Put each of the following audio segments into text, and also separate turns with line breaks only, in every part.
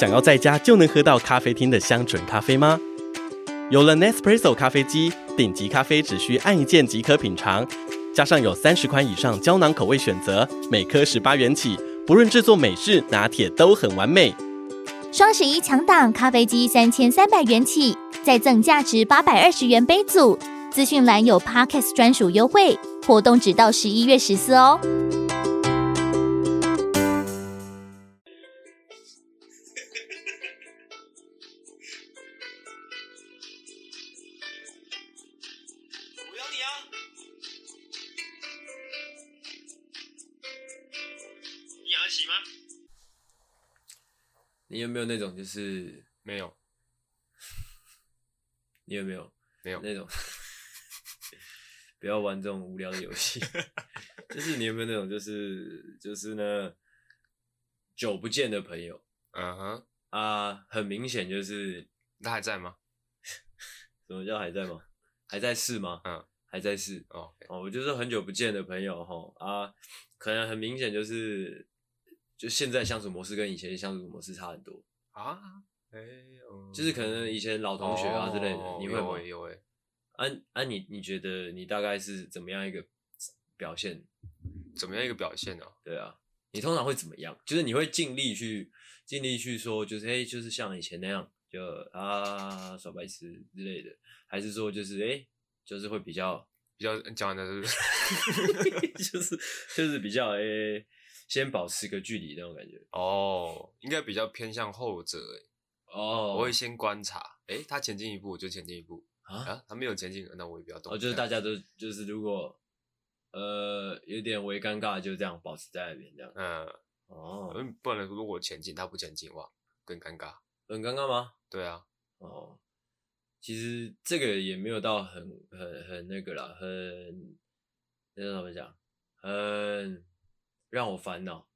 想要在家就能喝到咖啡厅的香醇咖啡吗？有了 Nespresso 咖啡机，顶级咖啡只需按一键即可品尝。加上有三十款以上胶囊口味选择，每颗十八元起，不论制作美式、拿铁都很完美。
双十一抢档，咖啡机三千三百元起，再赠价值八百二十元杯组。资讯栏有 Podcast 专属优惠，活动直到十一月十四哦。
没有那种就是
没有？
你有没有
没有
那种？不要玩这种无聊的游戏。就是你有没有那种就是就是呢，久不见的朋友？
嗯哼
啊，很明显就是
他还在吗？
什么叫还在吗？还在试吗？
嗯，还
在试。
哦
哦，我就是很久不见的朋友哈啊，可能很明显就是。就现在相处模式跟以前相处模式差很多
啊，哎、欸嗯，
就是可能以前老同学啊之类的，
哦、
你会吗？
有有哎，
啊啊你你觉得你大概是怎么样一个表现？
怎么样一个表现呢、啊？
对啊，你通常会怎么样？就是你会尽力去尽力去说，就是哎，就是像以前那样，就啊耍白痴之类的，还是说就是哎，就是会比较
比较讲的是不是？
就是就是比较哎。先保持个距离那种感觉
哦，应该比较偏向后者诶
哦，
我会先观察，诶，他前进一步我就前进一步
啊，
啊，他没有前进，那我也不要动。
哦，就是大家都就是如果呃有点微尴尬，就这样保持在那边这样。
嗯，
哦，
不然如果我前进，他不前进，哇，更尴尬。
很尴尬吗？
对啊。
哦，其实这个也没有到很很很那个啦，很那怎么讲？很。让我烦恼，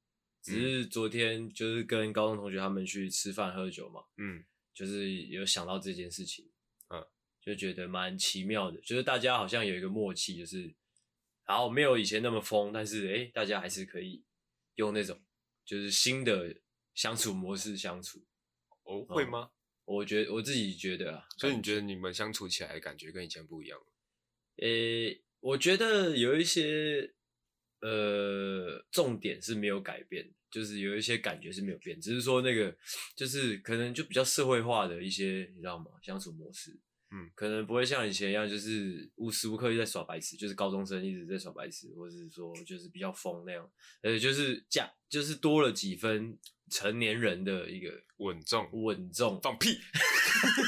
只是昨天就是跟高中同学他们去吃饭喝酒嘛，
嗯，
就是有想到这件事情，
嗯，
就觉得蛮奇妙的，就是大家好像有一个默契，就是好没有以前那么疯，但是诶，大家还是可以用那种就是新的相处模式相处。
哦，会吗？
我觉得我自己觉得啊，
所以你觉得你们相处起来的感觉跟以前不一样？
诶，我觉得有一些。呃，重点是没有改变，就是有一些感觉是没有变，只是说那个就是可能就比较社会化的一些，你知道吗？相处模式，
嗯，
可能不会像以前一样，就是无时无刻在耍白痴，就是高中生一直在耍白痴，或者是说就是比较疯那样，呃，就是加就是多了几分成年人的一个
稳重，
稳重，
放屁！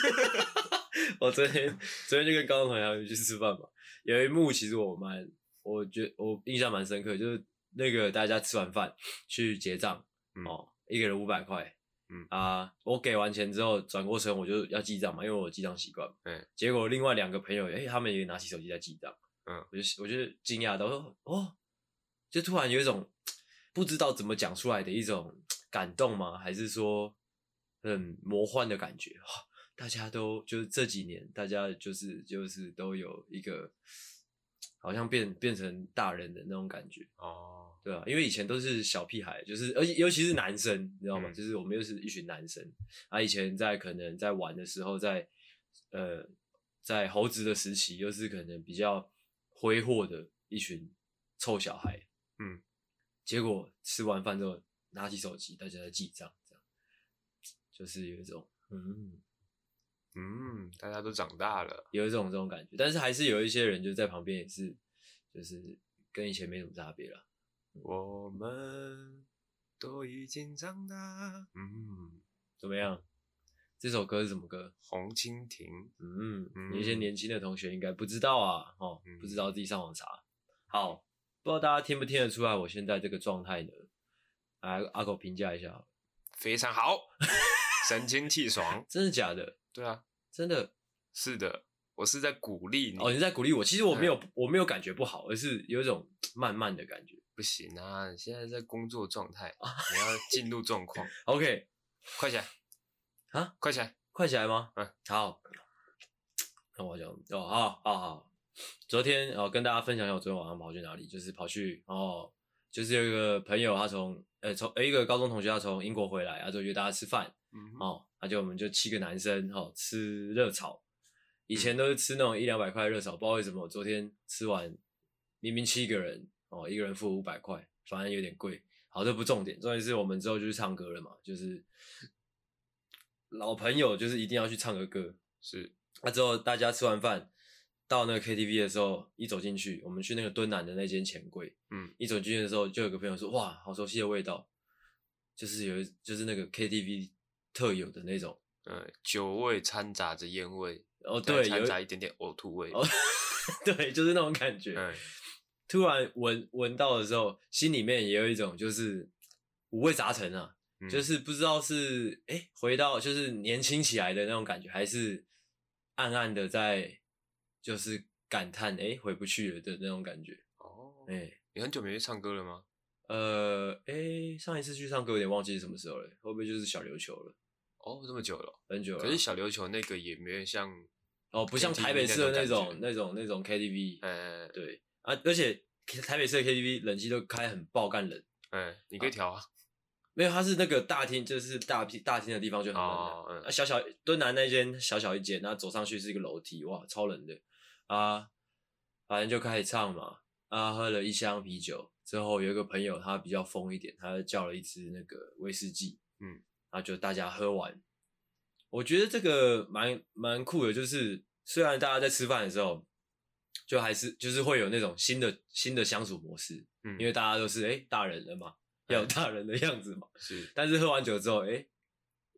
我昨天昨天就跟高中同学去吃饭嘛，有一幕其实我蛮。我觉得我印象蛮深刻，就是那个大家吃完饭去结账，
嗯、
哦，一个人五百块，
嗯
啊，我给完钱之后转过身我就要记账嘛，因为我有记账习惯，
嗯，
结果另外两个朋友，哎、欸，他们也拿起手机在记账，
嗯，
我就我就惊讶到说，哦，就突然有一种不知道怎么讲出来的一种感动吗？还是说很魔幻的感觉？哦、大家都就是这几年，大家就是就是都有一个。好像变变成大人的那种感觉
哦，
对啊，因为以前都是小屁孩，就是而且尤其是男生，你知道吗？
嗯、
就是我们又是一群男生，啊，以前在可能在玩的时候，在呃在猴子的时期，又是可能比较挥霍的一群臭小孩，
嗯，
结果吃完饭之后拿起手机，大家在记账，这样就是有一种嗯。
嗯，大家都长大了，
有一种这种感觉，但是还是有一些人就在旁边，也是就是跟以前没什么差别了。
我们都已经长大。嗯，
怎么样？这首歌是什么歌？
红蜻蜓。
嗯，有一些年轻的同学应该不知道啊，哦，
嗯、
不知道自己上网查。好，不知道大家听不听得出来我现在这个状态呢？来，阿狗评价一下。
非常好，神清气爽。
真的假的？
对啊。
真的
是的，我是在鼓励你。
哦，你在鼓励我。其实我没有，嗯、我没有感觉不好，而是有一种慢慢的感觉。
不行啊，你现在在工作状态，你要进入状况。
OK，
快起来
啊！
快起来，
快起来吗？
嗯，
好。那我讲哦，好好好。昨天哦，跟大家分享一下我昨天晚上跑去哪里，就是跑去哦就是有一个朋友他从呃从一个高中同学他从英国回来，然后就约大家吃饭，
嗯，
哦，那就我们就七个男生哦吃热炒，以前都是吃那种一两百块的热炒，不知道为什么我昨天吃完，明明七个人哦，一个人付五百块，反正有点贵。好，这不重点，重点是我们之后就去唱歌了嘛，就是老朋友就是一定要去唱个歌。
是，
那、啊、之后大家吃完饭到那个 KTV 的时候，一走进去，我们去那个敦南的那间钱柜，
嗯，
一走进去的时候，就有个朋友说，哇，好熟悉的味道，就是有一就是那个 KTV 特有的那种，
呃，酒味掺杂着烟味，
哦，对，
掺杂一点点呕吐味，
哦，对，就是那种感觉。
嗯，
突然闻闻到的时候，心里面也有一种就是五味杂陈啊，
嗯、
就是不知道是哎、欸、回到就是年轻起来的那种感觉，还是暗暗的在就是感叹哎、欸、回不去了的那种感觉。
哦，
哎、欸，
你很久没去唱歌了吗？
呃，哎、欸，上一次去唱歌有点忘记是什么时候了，会不会就是小琉球了？
哦，这么久了，
很久了。
可是小琉球那个也没有像
哦，不像台北市的那种
那
那种那种 KTV，
呃，
对啊，而且台北市的 KTV 冷气都开很爆干冷，
哎，你可以调啊，
没有，它是那个大厅，就是大大厅的地方就很冷的，
哦嗯、
啊，小小敦南那间小小一间，然后走上去是一个楼梯，哇，超冷的啊，反正就开始唱嘛，啊，喝了一箱啤酒之后，有一个朋友他比较疯一点，他叫了一支那个威士忌，
嗯。
就大家喝完，我觉得这个蛮蛮酷的，就是虽然大家在吃饭的时候，就还是就是会有那种新的新的相处模式，
嗯，
因为大家都是哎、欸、大人了嘛，要有大人的样子嘛，
是。
但是喝完酒之后，哎、欸，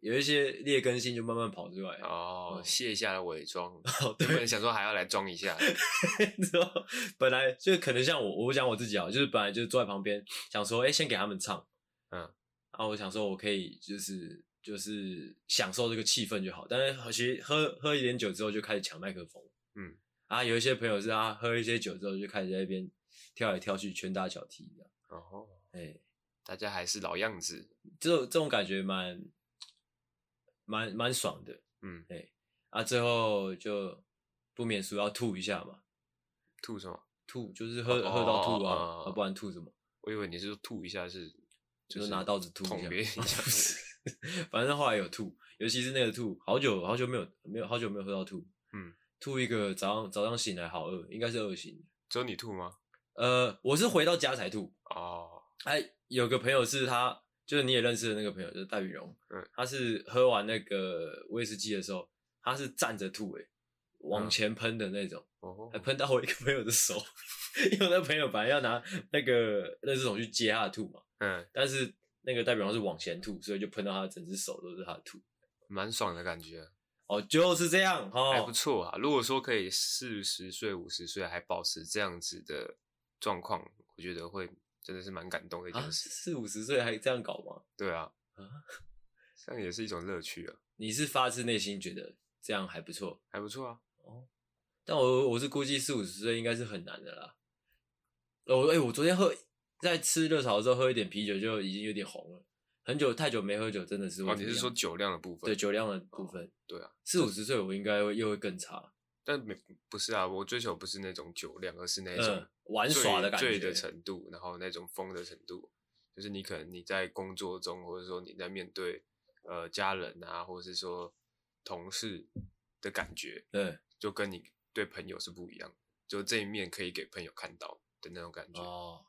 有一些劣根性就慢慢跑出来，
哦，卸下了伪装，
哦，
原本想说还要来装一下，
之后本来就可能像我，我讲我自己啊，就是本来就是坐在旁边想说，哎、欸，先给他们唱，
嗯。
啊，我想说，我可以就是就是享受这个气氛就好。但是其实喝喝一点酒之后，就开始抢麦克风。
嗯，
啊，有一些朋友是啊，喝一些酒之后就开始在那边跳来跳去，拳打脚踢这样。
哦，
哎、欸，
大家还是老样子，
这种这种感觉蛮蛮蛮爽的。
嗯，
哎、欸，啊，最后就不免俗要吐一下嘛。
吐什么？
吐就是喝、
哦、
喝到吐啊，
哦哦、
不然吐什么？
我以为你是说吐一下是。
就是拿刀子吐一下，
别一下
反正后来有吐，尤其是那个吐，好久好久没有没有好久没有喝到吐，
嗯，
吐一个早上早上醒来好饿，应该是饿醒。
只有你吐吗？
呃，我是回到家才吐。
哦，
哎，有个朋友是他，就是你也认识的那个朋友，就是戴雨荣，
嗯，他
是喝完那个威士忌的时候，他是站着吐，诶往前喷的那种，
哦、
嗯，还喷到我一个朋友的手，因为我那朋友本来要拿那个垃圾桶去接他的吐嘛。
嗯，
但是那个代表是往前吐，所以就喷到他的整只手都是他的吐，
蛮爽的感觉。
哦，就是这样，哦，
还不错啊。如果说可以四十岁、五十岁还保持这样子的状况，我觉得会真的是蛮感动的一件事。
啊、四五十岁还这样搞吗？
对啊，
啊，
这样也是一种乐趣啊。
你是发自内心觉得这样还不错，
还不错啊。
哦，但我我是估计四五十岁应该是很难的啦。哦，哎、欸，我昨天喝。在吃热炒的时候喝一点啤酒就已经有点红了，很久太久没喝酒真的是。
哦，你是说酒量的部分？
对，酒量的部分。
哦、对啊，
四五十岁我应该又会更差。
但没不是啊，我追求不是那种酒量，而是那种、
嗯、玩耍的感觉
醉的程度，然后那种疯的程度，就是你可能你在工作中，或者说你在面对呃家人啊，或者是说同事的感觉，
对，
就跟你对朋友是不一样，就这一面可以给朋友看到的那种感觉。
哦。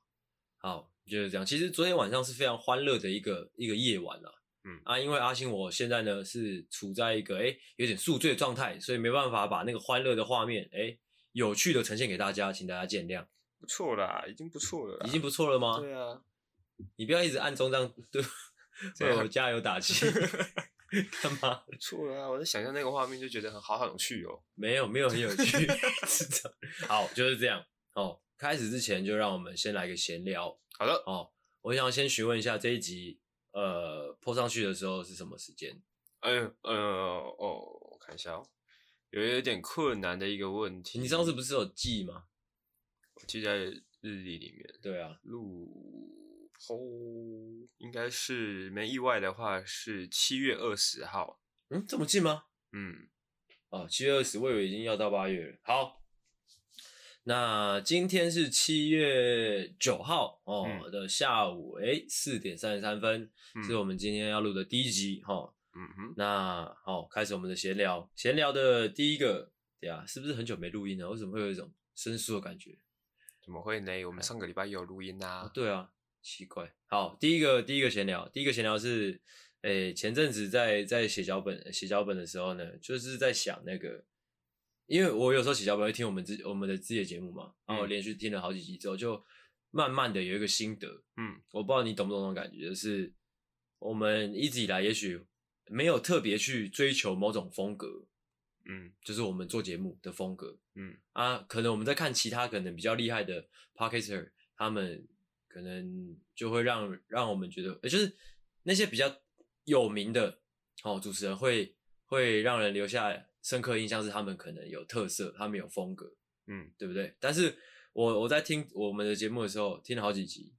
好，就是这样。其实昨天晚上是非常欢乐的一个一个夜晚啦。
嗯
啊，因为阿星我现在呢是处在一个诶有点宿醉的状态，所以没办法把那个欢乐的画面诶有趣的呈现给大家，请大家见谅。
不错啦，已经不错了啦，
已经不错了吗？
对啊，
你不要一直暗中这样对 为我加油打气，干嘛？
不错了啊，我在想象那个画面就觉得很好，好有趣哦。
没有，没有很有趣，是这样。好，就是这样哦。开始之前，就让我们先来个闲聊。
好的
哦，我想先询问一下这一集，呃，po 上去的时候是什么时间？
哎，呃，哦，我看一下哦，有有点困难的一个问题。
你上次不是有记吗？
我记在日历里面。
对啊，
录 po 应该是没意外的话是七月二十号。
嗯，这么近吗？
嗯，
哦，七月二十，我以为已经要到八月了。好。那今天是七月九号哦、
嗯、
的下午，诶四点三十三分，
嗯、
是我们今天要录的第一集哈。哦、
嗯哼，
那好、哦，开始我们的闲聊。闲聊的第一个，对啊，是不是很久没录音了？为什么会有一种生疏的感觉？
怎么会呢？我们上个礼拜也有录音呐、啊哦。对啊，
奇怪。好，第一个第一个闲聊，第一个闲聊是，诶前阵子在在写脚本写脚本的时候呢，就是在想那个。因为我有时候写脚本会听我们自我们的自己的节目嘛，然后连续听了好几集之后，就慢慢的有一个心得。嗯，我不知道你懂不懂那种感觉，就是我们一直以来也许没有特别去追求某种风格，嗯，就是我们做节目的风格，嗯啊，可能我们在看其他可能比较厉害的 podcaster，他们可能就会让让我们觉得，也就是那些比较有名的哦主持人会会让人留下。深刻印象是他们可能有特色，他们有风格，嗯，对不对？但是我我在听我们的节目的时候，听了好几集，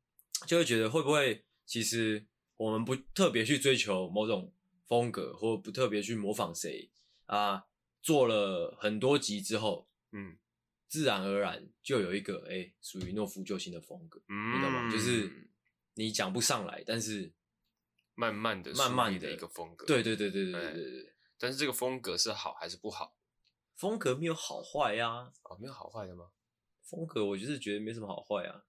就会觉得会不会其实我们不特别去追求某种风格，或不特别去模仿谁啊？做了很多集之后，嗯，自然而然就有一个哎属于诺夫救星的风格，嗯，你懂吗？就是你讲不上来，但是
慢慢的、
慢慢
的一个风格，
对对对对对对对对。
但是这个风格是好还是不好？
风格没有好坏呀、啊。
哦，没有好坏的吗？
风格我就是觉得没什么好坏啊。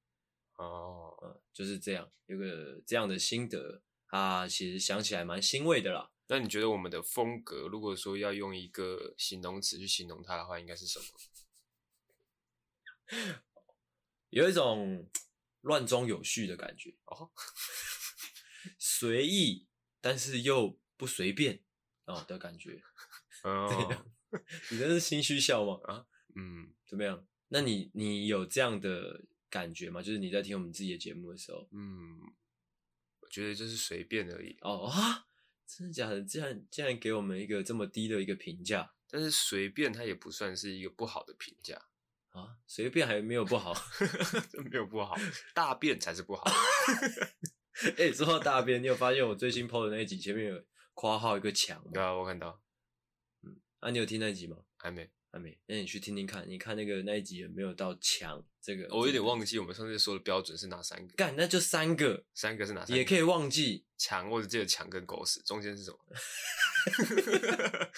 哦，
嗯，就是这样，有个这样的心得啊，其实想起来蛮欣慰的啦。
那你觉得我们的风格，如果说要用一个形容词去形容它的话，应该是什么？
有一种 乱中有序的感觉
哦，
随意，但是又不随便。哦的感觉，
哦，
你这是心虚笑吗？
啊，嗯，
怎么样？那你你有这样的感觉吗？就是你在听我们自己的节目的时候，
嗯，我觉得就是随便而已。
哦啊，真的假的？竟然竟然给我们一个这么低的一个评价？
但是随便它也不算是一个不好的评价
啊，随便还没有不好，
没有不好，大便才是不好。
哎、欸，说到大便，你有发现我最新 PO 的那一集前面有？括号一个墙，
对啊，我看到。
嗯，啊，你有听那一集吗？
还没，
还没。那你去听听看，你看那个那一集有没有到墙这个？
我有点忘记我们上次说的标准是哪三个。
干，那就三个，
三个是哪三个？
也可以忘记
墙，我只记得墙跟狗屎，中间是什么？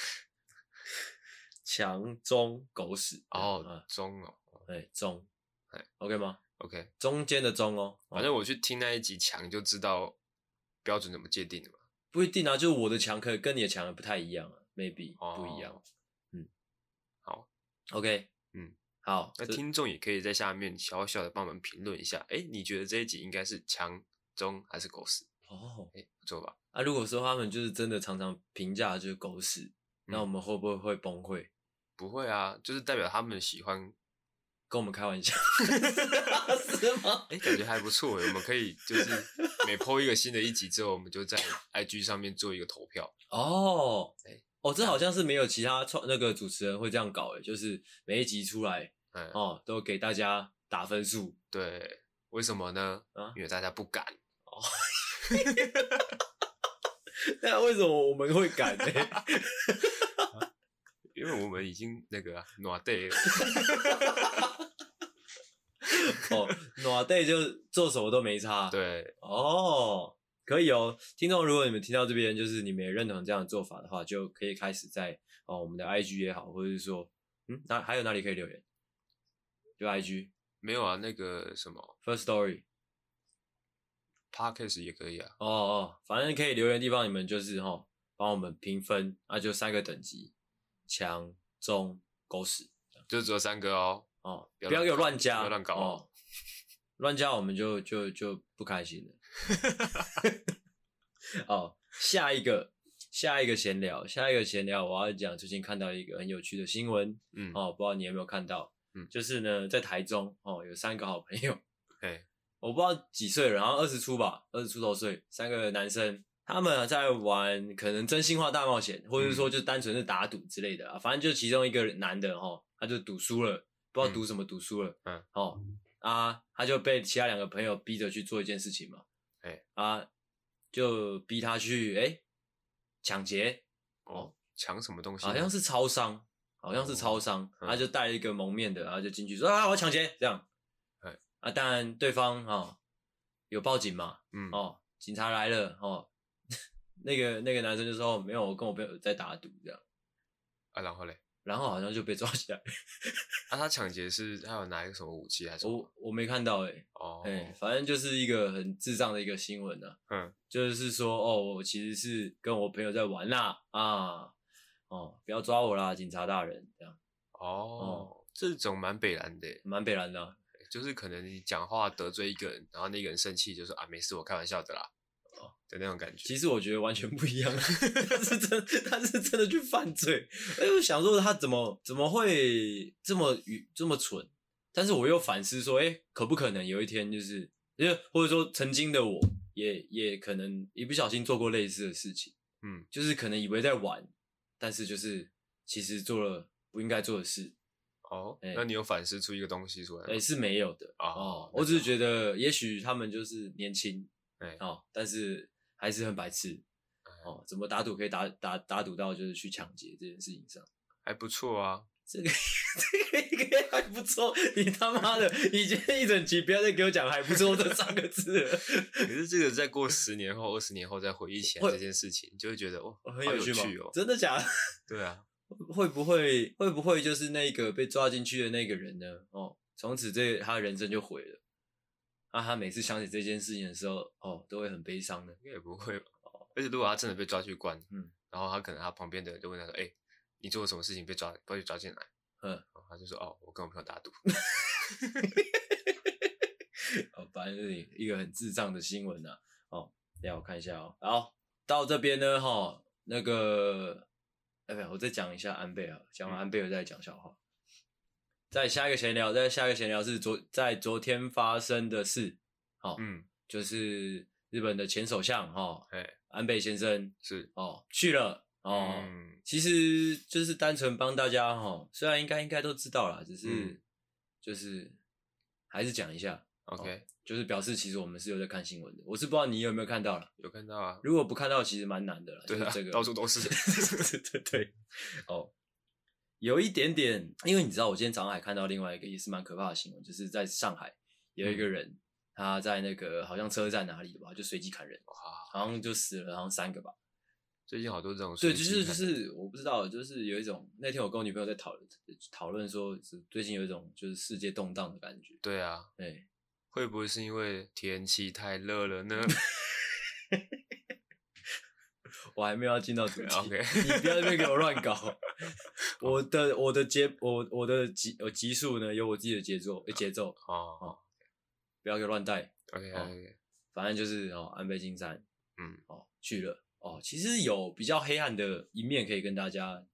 墙中狗屎。
哦，中哦，
哎，中，
哎
，OK 吗
？OK，
中间的中哦。
反正我去听那一集墙就知道标准怎么界定的嘛。
不一定啊，就是我的强可能跟你的墙不太一样啊，maybe、哦、不一样。嗯，
好
，OK，
嗯，
好，
那听众也可以在下面小小的帮我们评论一下，哎、欸，你觉得这一集应该是强中还是狗屎？
哦，哎、欸，
不错吧？
啊，如果说他们就是真的常常评价就是狗屎，嗯、那我们会不会会崩溃？
不会啊，就是代表他们喜欢。
跟我们开玩笑，是吗？
哎、欸，感觉还不错。我们可以就是每 po 一个新的一集之后，我们就在 IG 上面做一个投票。
哦，哎、欸，哦，这好像是没有其他创那个主持人会这样搞诶，就是每一集出来，嗯、哦，都给大家打分数。
对，为什么呢？啊，因为大家不敢。哦，
那为什么我们会敢呢？
因为我们已经那个暖对了。
哦，暖对就做什么都没差。
对，
哦，可以哦。听众，如果你们听到这边，就是你们也认同这样的做法的话，就可以开始在哦我们的 IG 也好，或者是说，嗯，那还有哪里可以留言？就 IG
没有啊？那个什么
First
Story，Podcast 也可以啊。
哦哦，反正可以留言的地方，你们就是哈帮我们评分，那就三个等级。强中狗屎，
就只有三个哦。
哦，不要给我乱加，
不要乱搞哦。
乱加我们就就就不开心了。哦，下一个下一个闲聊，下一个闲聊，我要讲最近看到一个很有趣的新闻。嗯，哦，不知道你有没有看到？嗯，就是呢，在台中哦，有三个好朋友。
哎，
我不知道几岁了，然后二十出吧，二十出头岁，三个男生。他们在玩可能真心话大冒险，或者是说就单纯是打赌之类的反正就其中一个男的哈，他就赌输了，不知道读什么读书了，嗯，哦啊，他就被其他两个朋友逼着去做一件事情嘛，哎、欸、啊，就逼他去哎抢劫，
哦，抢什么东西？
好像是超商，好像是超商，
嗯
他就戴了一个蒙面的，然后就进去说啊，我要抢劫，这样。
哎。
啊，当然对方哦有报警嘛，
嗯，
哦，警察来了哦，那个那个男生就说、哦、没有，我跟我朋友在打赌这样，
啊，然后嘞，
然后好像就被抓起来，
啊，他抢劫是他有拿一个什么武器还是？
我我没看到诶、欸，
哦，
哎、反正就是一个很智障的一个新闻呢、啊，
嗯，
就是说哦，我其实是跟我朋友在玩啦，啊，哦，不要抓我啦，警察大人这样，
哦，这种蛮北蓝的耶，
蛮北蓝的、啊。
就是可能你讲话得罪一个人，然后那个人生气，就说啊没事，我开玩笑的啦，哦的那种感觉。
其实我觉得完全不一样，他是真，他是真的去犯罪。哎，我想说他怎么怎么会这么愚这么蠢？但是我又反思说，哎，可不可能有一天就是，因为或者说曾经的我也也可能一不小心做过类似的事情，
嗯，
就是可能以为在玩，但是就是其实做了不应该做的事。
哦，
欸
那你有反思出一个东西出来吗？
哎，是没有的
哦
哦，我只是觉得也许他们就是年轻，
哎
哦，但是还是很白痴。哦，怎么打赌可以打打打赌到就是去抢劫这件事情上？
还不错啊，
这个 这个应该还不错。你他妈的，你今天一整集不要再给我讲还不错这三个字了。
可是这个再过十年后、二十年后再回忆起
来
这件事情，你就会觉得哦，
很
有
趣吗？
哦。
真的假的？
对啊，
会不会会不会就是那个被抓进去的那个人呢？哦，从此这他的人生就毁了。啊，他每次想起这件事情的时候，哦，都会很悲伤的。
应该也不会吧。而且如果他真的被抓去关，
嗯，
然后他可能他旁边的人就问他说：“哎、你做了什么事情被抓，被抓进来？”
嗯，
然后他就说：“哦，我跟我朋友打赌。
哦，反正是一个很智障的新闻呐。哦，让我看一下哦。好，到这边呢，哈、哦，那个，哎，不，我再讲一下安倍啊，讲完安倍我再讲笑话。再下一个闲聊，在下一个闲聊是昨在昨天发生的事。哦，
嗯，
就是日本的前首相哈、安倍先生
是
哦去了哦。
嗯，
其实就是单纯帮大家哈、哦，虽然应该应该都知道啦，只是、
嗯
就是还是讲一下。
OK，、
就是表示其实我们是有在看新闻的，我是不知道你有没有看到了。
有看到啊，
如果不看到，其实蛮难的了。
对啊
就是这个
到处都是
对对对。哦，有一点点，因为你知道，我今天早上还看到另外一个也是蛮可怕的新闻，就是在上海有一个人，
嗯
他在那个好像车站哪里的吧，就随机砍人，
哇，
好像就死了，好像三个吧。
最近好多这种
对，
随机
就是就是我不知道，就是有一种那天我跟我女朋友在讨论讨论说，最近有一种就是世界动荡的感觉。
对啊，
对。
会不会是因为天气太热了呢？
我还没有要进到主 题
OK
你不要在那边给我乱搞。我的我的节我我的集我集数呢有我自己的节奏节奏，
哦
哦不要给我乱带。
，OK
哦
OK，
反正就是哦，安倍晋三
嗯，
哦去了哦，其实有比较黑暗的一面可以跟大家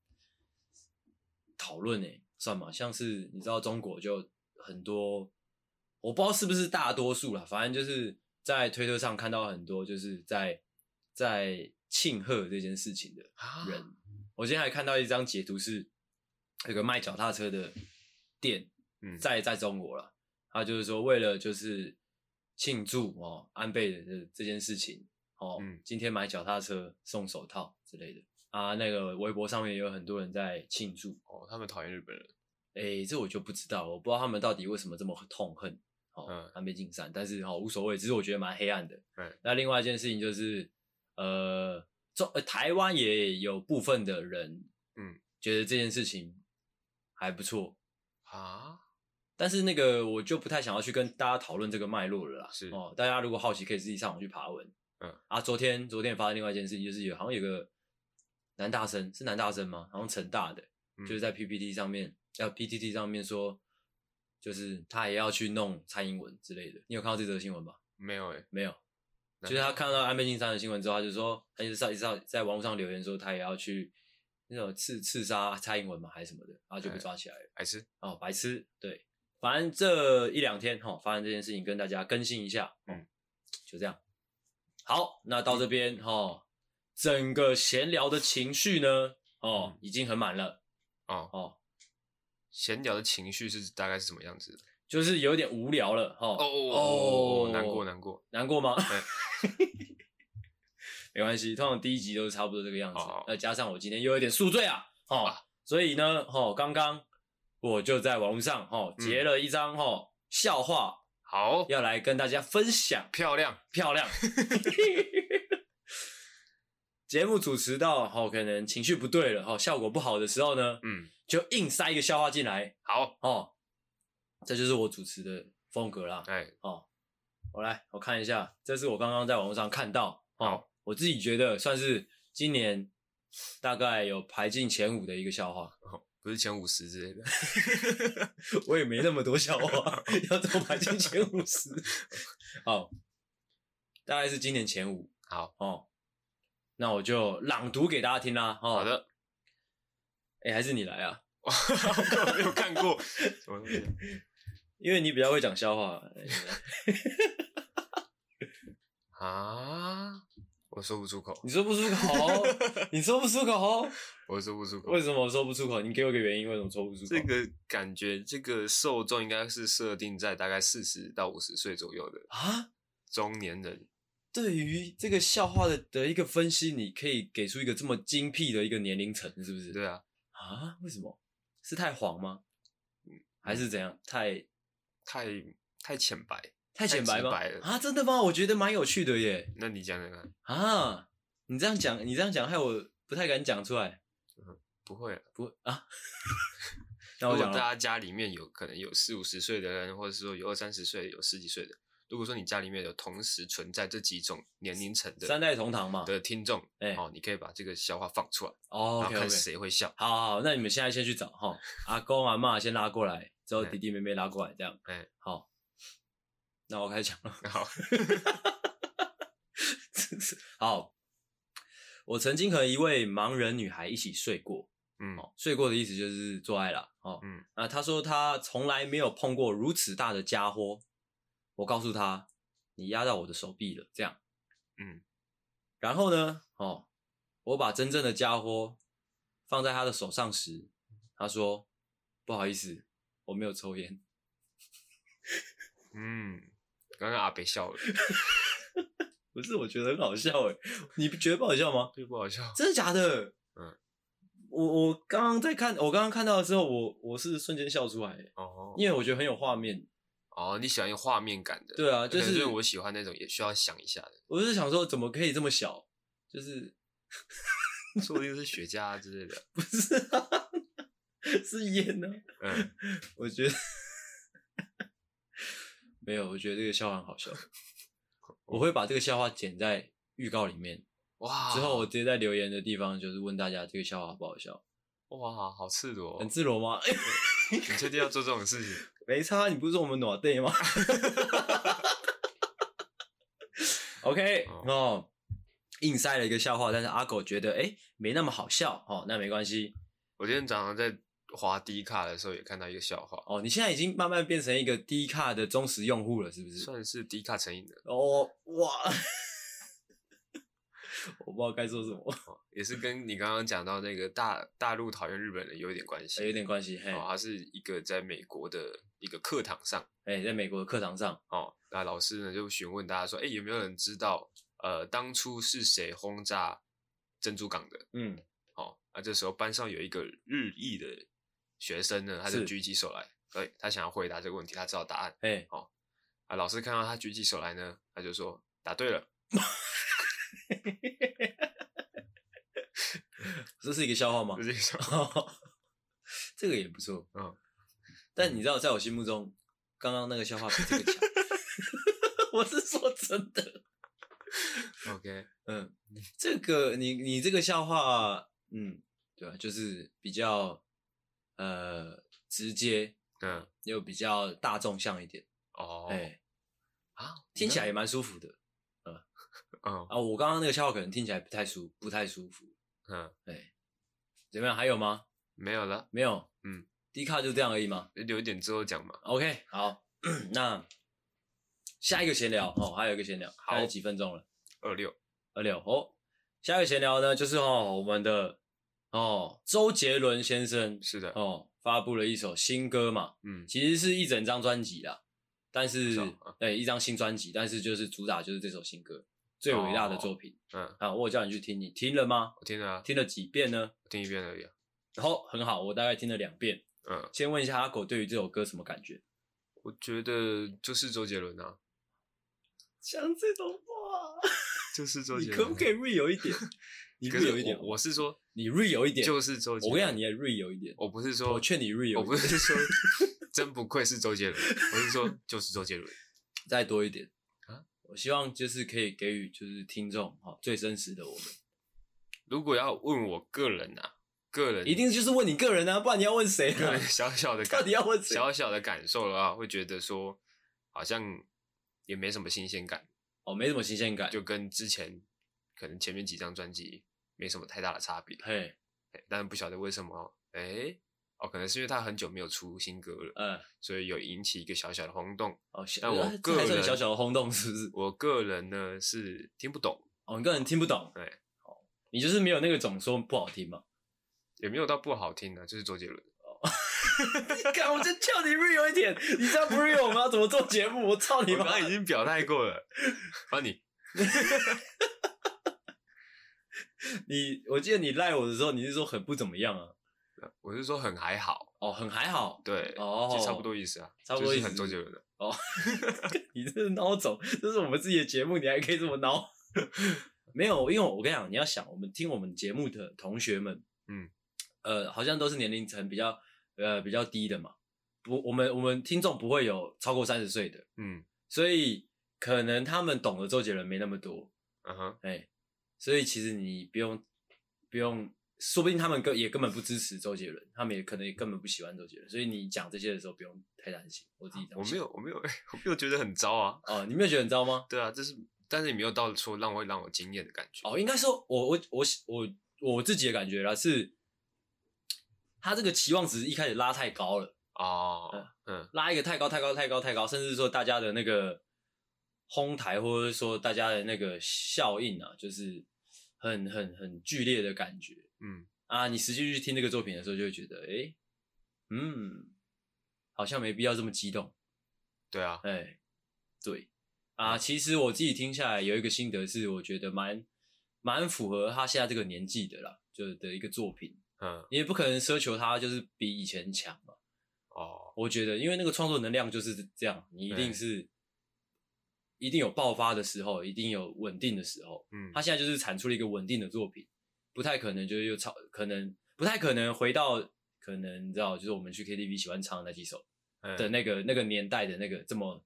讨论诶，算嘛？像是你知道中国就很多，我不知道是不是大多数啦，反正就是在推特上看到很多就是在在庆贺这件事情的
啊
人。我今天还看到一张截图，是有个卖脚踏车的店，
嗯，
在在中国了。他就是说，为了就是庆祝哦安倍的这件事情哦，
嗯
今天买脚踏车送手套之类的啊。那个微博上面也有很多人在庆祝。
哦，他们讨厌日本人，
诶，这我就不知道，我不知道他们到底为什么这么痛恨哦、
嗯
安倍晋三，但是哦无所谓，只是我觉得蛮黑暗的。
对，
那另外一件事情就是，呃，中呃台湾也有部分的人，
嗯，
觉得这件事情还不错，
啊，
但是那个我就不太想要去跟大家讨论这个脉络了啦。
是
哦，大家如果好奇，可以自己上网去爬文。
嗯
啊，昨天昨天发生另外一件事情，就是有好像有个男大生，是男大生吗？好像成大的，
嗯
就是在 PPT 上面，要 PTT 上面说，就是他也要去弄蔡英文之类的。你有看到这则新闻吧？
没有诶，
没有。
那
就是他看到安倍晋三的新闻之后，他就说，他就在在在网络上留言说，他也要去那种刺刺杀蔡英文嘛，还是什么的，然后就被抓起来了。
白痴
哦，白痴，对，反正这一两天哈、哦，发生这件事情，跟大家更新一下，嗯，就这样。好，那到这边哈、哦，整个闲聊的情绪呢，哦，已经很满了，
哦
哦，
闲聊的情绪是大概是什么样子的？
就是有点无聊了，哈、
哦
哦
哦，难过难过
难过吗？
对
没关系，通常第一集都是差不多这个样子。
好好
那加上我今天又有点宿醉啊，哦，
啊
所以呢，哦，刚刚我就在网络上哦截了一张哦笑话，
好，
要来跟大家分享。
漂亮
漂亮。节目主持到哦，可能情绪不对了，哦，效果不好的时候呢，
嗯，
就硬塞一个笑话进来，
好，
哦，这就是我主持的风格啦。
哎，
哦，我来我看一下，这是我刚刚在网络上看到，哦，我自己觉得算是今年大概有排进前五的一个笑话，
哦，不是前五十之类的，
我也没那么多笑话，要怎么排进前五十？好，大概是今年前五，
好，
哦。那我就朗读给大家听啦。哦、
好的，
哎、欸，还是你来啊？
我没有看过？
因为你比较会讲笑话。
啊，我说不出口。
你说不出口？你说不出口？
我说不出口。
为什么我说不出口？你给我个原因，为什么说不出口？
这个感觉，这个受众应该是设定在大概四十到五十岁左右的
啊，
中年人。
对于这个笑话的的一个分析，你可以给出一个这么精辟的一个年龄层，是不是？
对啊。
啊？为什么？是太黄吗？还是怎样？太
太太浅白？
太显白
吗？
啊？真的吗？我觉得蛮有趣的耶。
那你讲讲看。
啊？你这样讲，你这样讲，害我不太敢讲出来。
嗯，不会啊，
不会啊。那我讲，
大家家里面有可能有四五十岁的人，或者是说有二三十岁、有十几岁的。如果说你家里面有同时存在这几种年龄层的
三代同堂嘛的
听众，哎、
欸，
哦，你可以把这个笑话放出来，
哦，
然后看谁会笑。
好，好，好，那你们现在先去找哈，阿公阿嬷先拉过来，之后弟弟妹妹拉过来，这样，哎、欸，好，那我开始讲了。
好，
好，我曾经和一位盲人女孩一起睡过，
嗯，
睡过的意思就是做爱了，哦，
嗯，
啊，她说她从来没有碰过如此大的家伙。我告诉他，你压到我的手臂了，这样，
嗯，
然后呢，哦，我把真正的家伙放在他的手上时，他说，不好意思，我没有抽烟。
嗯，刚刚阿北笑了，
不是，我觉得很好笑诶，你觉得不好笑吗？
不好笑，
真的假的？
嗯，
我我刚刚在看，我刚刚看到的时候，我我是瞬间笑出来，
哦，
因为我觉得很有画面。
哦，你喜欢有画面感的？
对啊，就是，
是我喜欢那种也需要想一下的。
我是想说，怎么可以这么小？就是
说不定是雪茄之类的，
不是啊，是烟呢、啊。
嗯，
我觉得没有，我觉得这个笑话很好笑。我会把这个笑话剪在预告里面，
哇！
之后我直接在留言的地方就是问大家这个笑话好不好笑？
哇，好赤裸、哦，
很赤裸吗？
你确定要做这种事情？
没差，你不是说我们暖队吗？OK 哦，哦，硬塞了一个笑话，但是阿狗觉得哎没那么好笑哦，那没关系。
我今天早上在滑低卡的时候也看到一个笑话
哦，你现在已经慢慢变成一个低卡的忠实用户了，是不是？
算是低卡成瘾的
哦，哇！我不知道该说什么，
哦、也是跟你刚刚讲到那个大大陆讨厌日本人有一点关系，
有点关系。嘿，
哦，他是一个在美国的一个课堂上，
哎，在美国的课堂上，
哦，那老师呢就询问大家说，哎，有没有人知道，呃，当初是谁轰炸珍珠港的？
嗯，
哦，那这时候班上有一个日裔的学生呢，他就举起手来，对，他想要回答这个问题，他知道答案，
哎，
哦，啊，老师看到他举起手来呢，他就说答对了。
这是一个笑话吗？
这是一个笑话，
这个也不错。
嗯，
但你知道，在我心目中，刚刚那个笑话比这个强。我是说真的。
OK，
嗯，这个你你这个笑话，嗯，对吧？就是比较呃直接，
嗯，
又比较大众向一点。
哦，
哎，
啊，
听起来也蛮舒服的。
嗯 哦
啊，我刚刚那个笑话可能听起来不太舒不太舒服。
嗯，
哎，怎么样？还有吗？
没有了，
没有。
嗯
低卡就这样而已嘛？
留一点之后讲嘛。
OK，好，那下一个闲聊哦，还有一个闲聊，还有几分钟了。
二六
二六哦，下一个闲聊呢，就是哦，我们的哦周杰伦先生
是的
哦，发布了一首新歌嘛，
嗯，
其实是一整张专辑啦，但是
是
对一张新专辑，但是就是主打就是这首新歌。最伟大的作品，
哦、嗯
啊，我有叫你去听，你听了吗？
我听了、啊，
听了几遍呢？
我听一遍而已、啊。
然后，很好，我大概听了两遍。
嗯，
先问一下阿狗对于这首歌什么感觉？
我觉得就是周杰伦啊，
讲这种话，
就是周杰伦。
你可不可以 real 一点？你 real 一点
我，我是说，
你 real 一点，
就是周杰伦。
我跟你讲，你也 real 一点。
我不是说，
我劝你 real，
我不是说，真不愧是周杰伦。我是说，就是周杰伦。
再多一点啊！我希望就是可以给予就是听众哈最真实的我们。
如果要问我个人啊，个人
一定就是问你个人啊，不然你要问谁啊？
个人小小的 感，
到底要问谁？
小小的感受的话，会觉得说好像也没什么新鲜感
哦，没什么新鲜感，
就跟之前可能前面几张专辑没什么太大的差别。
嘿，
但不晓得为什么，哎、欸，哦，可能是因为他很久没有出新歌了，
嗯，
所以有引起一个小小的轰动。
哦，
但我个人
小小的轰动是不是？
我个人呢是听不懂。
哦，你个人听不懂，
对。
你就是没有那个总说不好听嘛，
也没有到不好听的，就是周杰伦。
哦，你看，我就叫你 real 一点，你这样不 real，我们要怎么做节目？我操你妈！
我刚刚已经表态过了，帮你。
你，我记得你赖我的时候，你是说很不怎么样啊？
我是说很还好。
哦，很还好。
对，
哦，
就差不多意思啊，
差不多意思，
就是很周杰伦的。
哦，你这是孬种，这是我们自己的节目，你还可以这么孬。没有，因为我跟你讲，你要想，我们听我们节目的同学们，
嗯，
呃，好像都是年龄层比较呃比较低的嘛，不，我们我们听众不会有超过三十岁的，
嗯，
所以可能他们懂的周杰伦没那么多，
嗯哼，
哎，所以其实你不用不用，说不定他们根也根本不支持周杰伦，他们也可能也根本不喜欢周杰伦，所以你讲这些的时候不用太担心，我自己
我没有我没有我没有觉得很糟啊，
哦，你没有觉得很糟吗？
对啊，这是。但是你没有到说让会让我惊艳的感觉
哦，应该说我我我我我自己的感觉啦是，他这个期望值一开始拉太高了
哦，嗯，
拉一个太高太高太高太高，甚至说大家的那个哄抬或者说大家的那个效应啊，就是很很很剧烈的感觉，
嗯。
啊，你实际去听这个作品的时候，就会觉得，哎、欸，嗯，好像没必要这么激动，
对啊，
哎、欸，对。啊，其实我自己听下来有一个心得是，我觉得蛮蛮符合他现在这个年纪的啦，就的一个作品。
嗯，
你也不可能奢求他就是比以前强嘛。
哦，
我觉得，因为那个创作能量就是这样，你一定是一定有爆发的时候，一定有稳定的时候。
嗯，
他现在就是产出了一个稳定的作品，不太可能就是又超，可能不太可能回到可能你知道，就是我们去 KTV 喜欢唱的那几首的那个、嗯、那个年代的那个这么。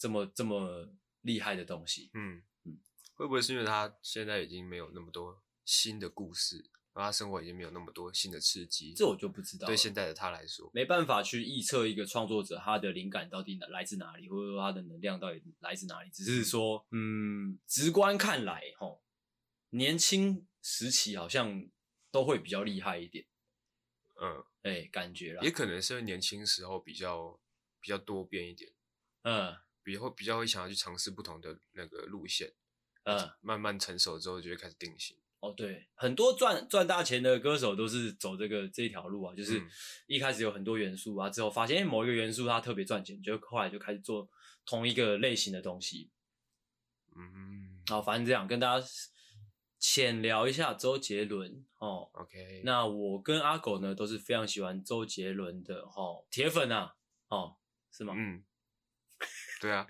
这么这么厉害的东西，
嗯嗯，会不会是因为他现在已经没有那么多新的故事，而他生活已经没有那么多新的刺激？
这我就不知道。
对现在的他来说，
没办法去预测一个创作者他的灵感到底来自哪里，或者说他的能量到底来自哪里。只是说，嗯，直观看来，吼，年轻时期好像都会比较厉害一点。
嗯，
哎、欸，感觉啦，
也可能是年轻时候比较比较多变一点。
嗯。
比会比较会想要去尝试不同的那个路线，
嗯，
慢慢成熟之后就会开始定型。
哦，对，很多赚赚大钱的歌手都是走这个这一条路啊，就是一开始有很多元素啊，之后发现某一个元素它特别赚钱，就后来就开始做同一个类型的东西。
嗯，
好，反正这样跟大家浅聊一下周杰伦哦。
OK，
那我跟阿狗呢都是非常喜欢周杰伦的哦，铁粉啊，哦，是吗？
嗯。对啊，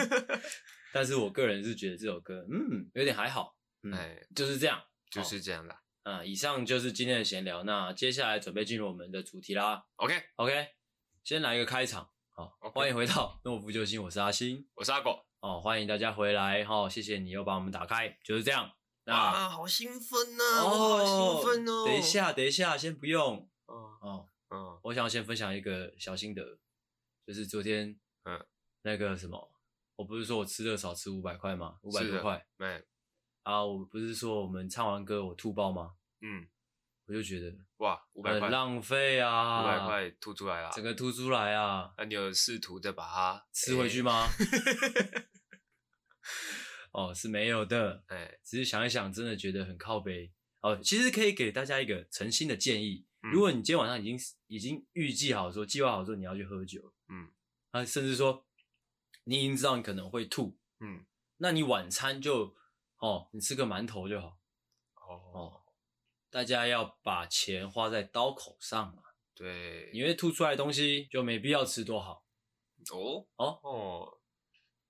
但是我个人是觉得这首歌，嗯，有点还好，哎、嗯，就是这样，
就是这
样的。嗯，以上就是今天的闲聊，那接下来准备进入我们的主题啦。
OK，OK，、
okay? 先来一个开场，好.欢迎回到诺夫救星，我是阿星，
我是阿狗，
哦，欢迎大家回来，哈、哦，谢谢你又把我们打开，就是这样。那
啊，好兴奋呐、啊，
哦，
好兴奋哦。
等一下，等一下，先不用，
哦
哦，
嗯，
我想要先分享一个小心得，就是昨天，
嗯。
那个什么，我不是说我吃的少吃五百块吗？五百多块，
对。
啊，我不是说我们唱完歌我吐爆吗？
嗯，
我就觉得
哇，五百块
很浪费啊，
五百块吐出来啊，
整个吐出来啊。
那你有试图再把它
吃回去吗？哦，是没有的，
哎、欸，
只是想一想，真的觉得很靠背。哦，其实可以给大家一个诚心的建议，
嗯、
如果你今天晚上已经已经预计好说，计划好说你要去喝酒，
嗯，
啊，甚至说。你已经知道你可能会吐，
嗯，
那你晚餐就哦，你吃个馒头就好，
哦哦，
大家要把钱花在刀口上嘛。
对，
因为吐出来的东西就没必要吃多好。
哦
哦
哦，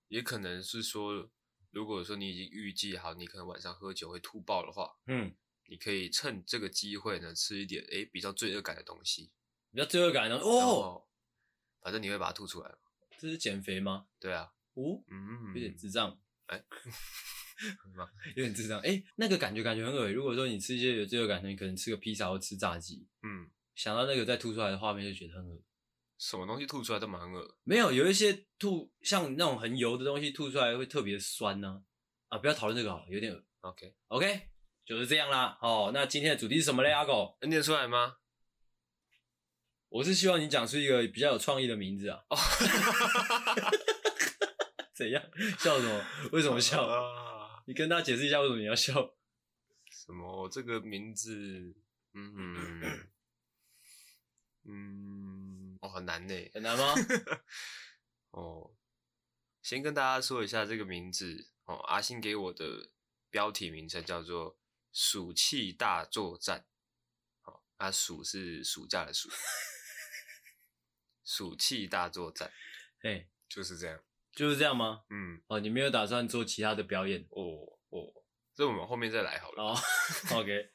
也可能是说，如果说你已经预计好，你可能晚上喝酒会吐爆的话，
嗯，
你可以趁这个机会呢，吃一点诶比较罪恶感的东西。
比较罪恶感的哦，
反正你会把它吐出来。
这是减肥吗？
对啊。
哦，
嗯，
有点智障。
有
点智障。哎、欸，那个感觉感觉很恶。如果说你吃一些有罪恶感的，你可能吃个披萨或吃炸鸡，
嗯。
想到那个再吐出来的画面，就觉得很恶。
什么东西吐出来都蛮恶。
没有，有一些吐像那种很油的东西吐出来会特别酸呢、啊。啊，不要讨论这个好了，有点恶。
OK
OK，就是这样啦。哦，那今天的主题是什么嘞？阿狗，
能念出来吗？
我是希望你讲出一个比较有创意的名字啊。哦，怎样？笑什么？为什么笑？啊、你跟他解释一下为什么你要笑？
什么？这个名字？嗯。嗯，哦，很难呢，
很难吗？
哦，先跟大家说一下这个名字哦，阿星给我的标题名称叫做《暑气大作战》。哦，啊，暑是暑假的暑，暑气大作战，
哎，
就是这样，
就是这样吗？
嗯，
哦，你没有打算做其他的表演？
哦哦，这我们后面再来好了。
哦，OK。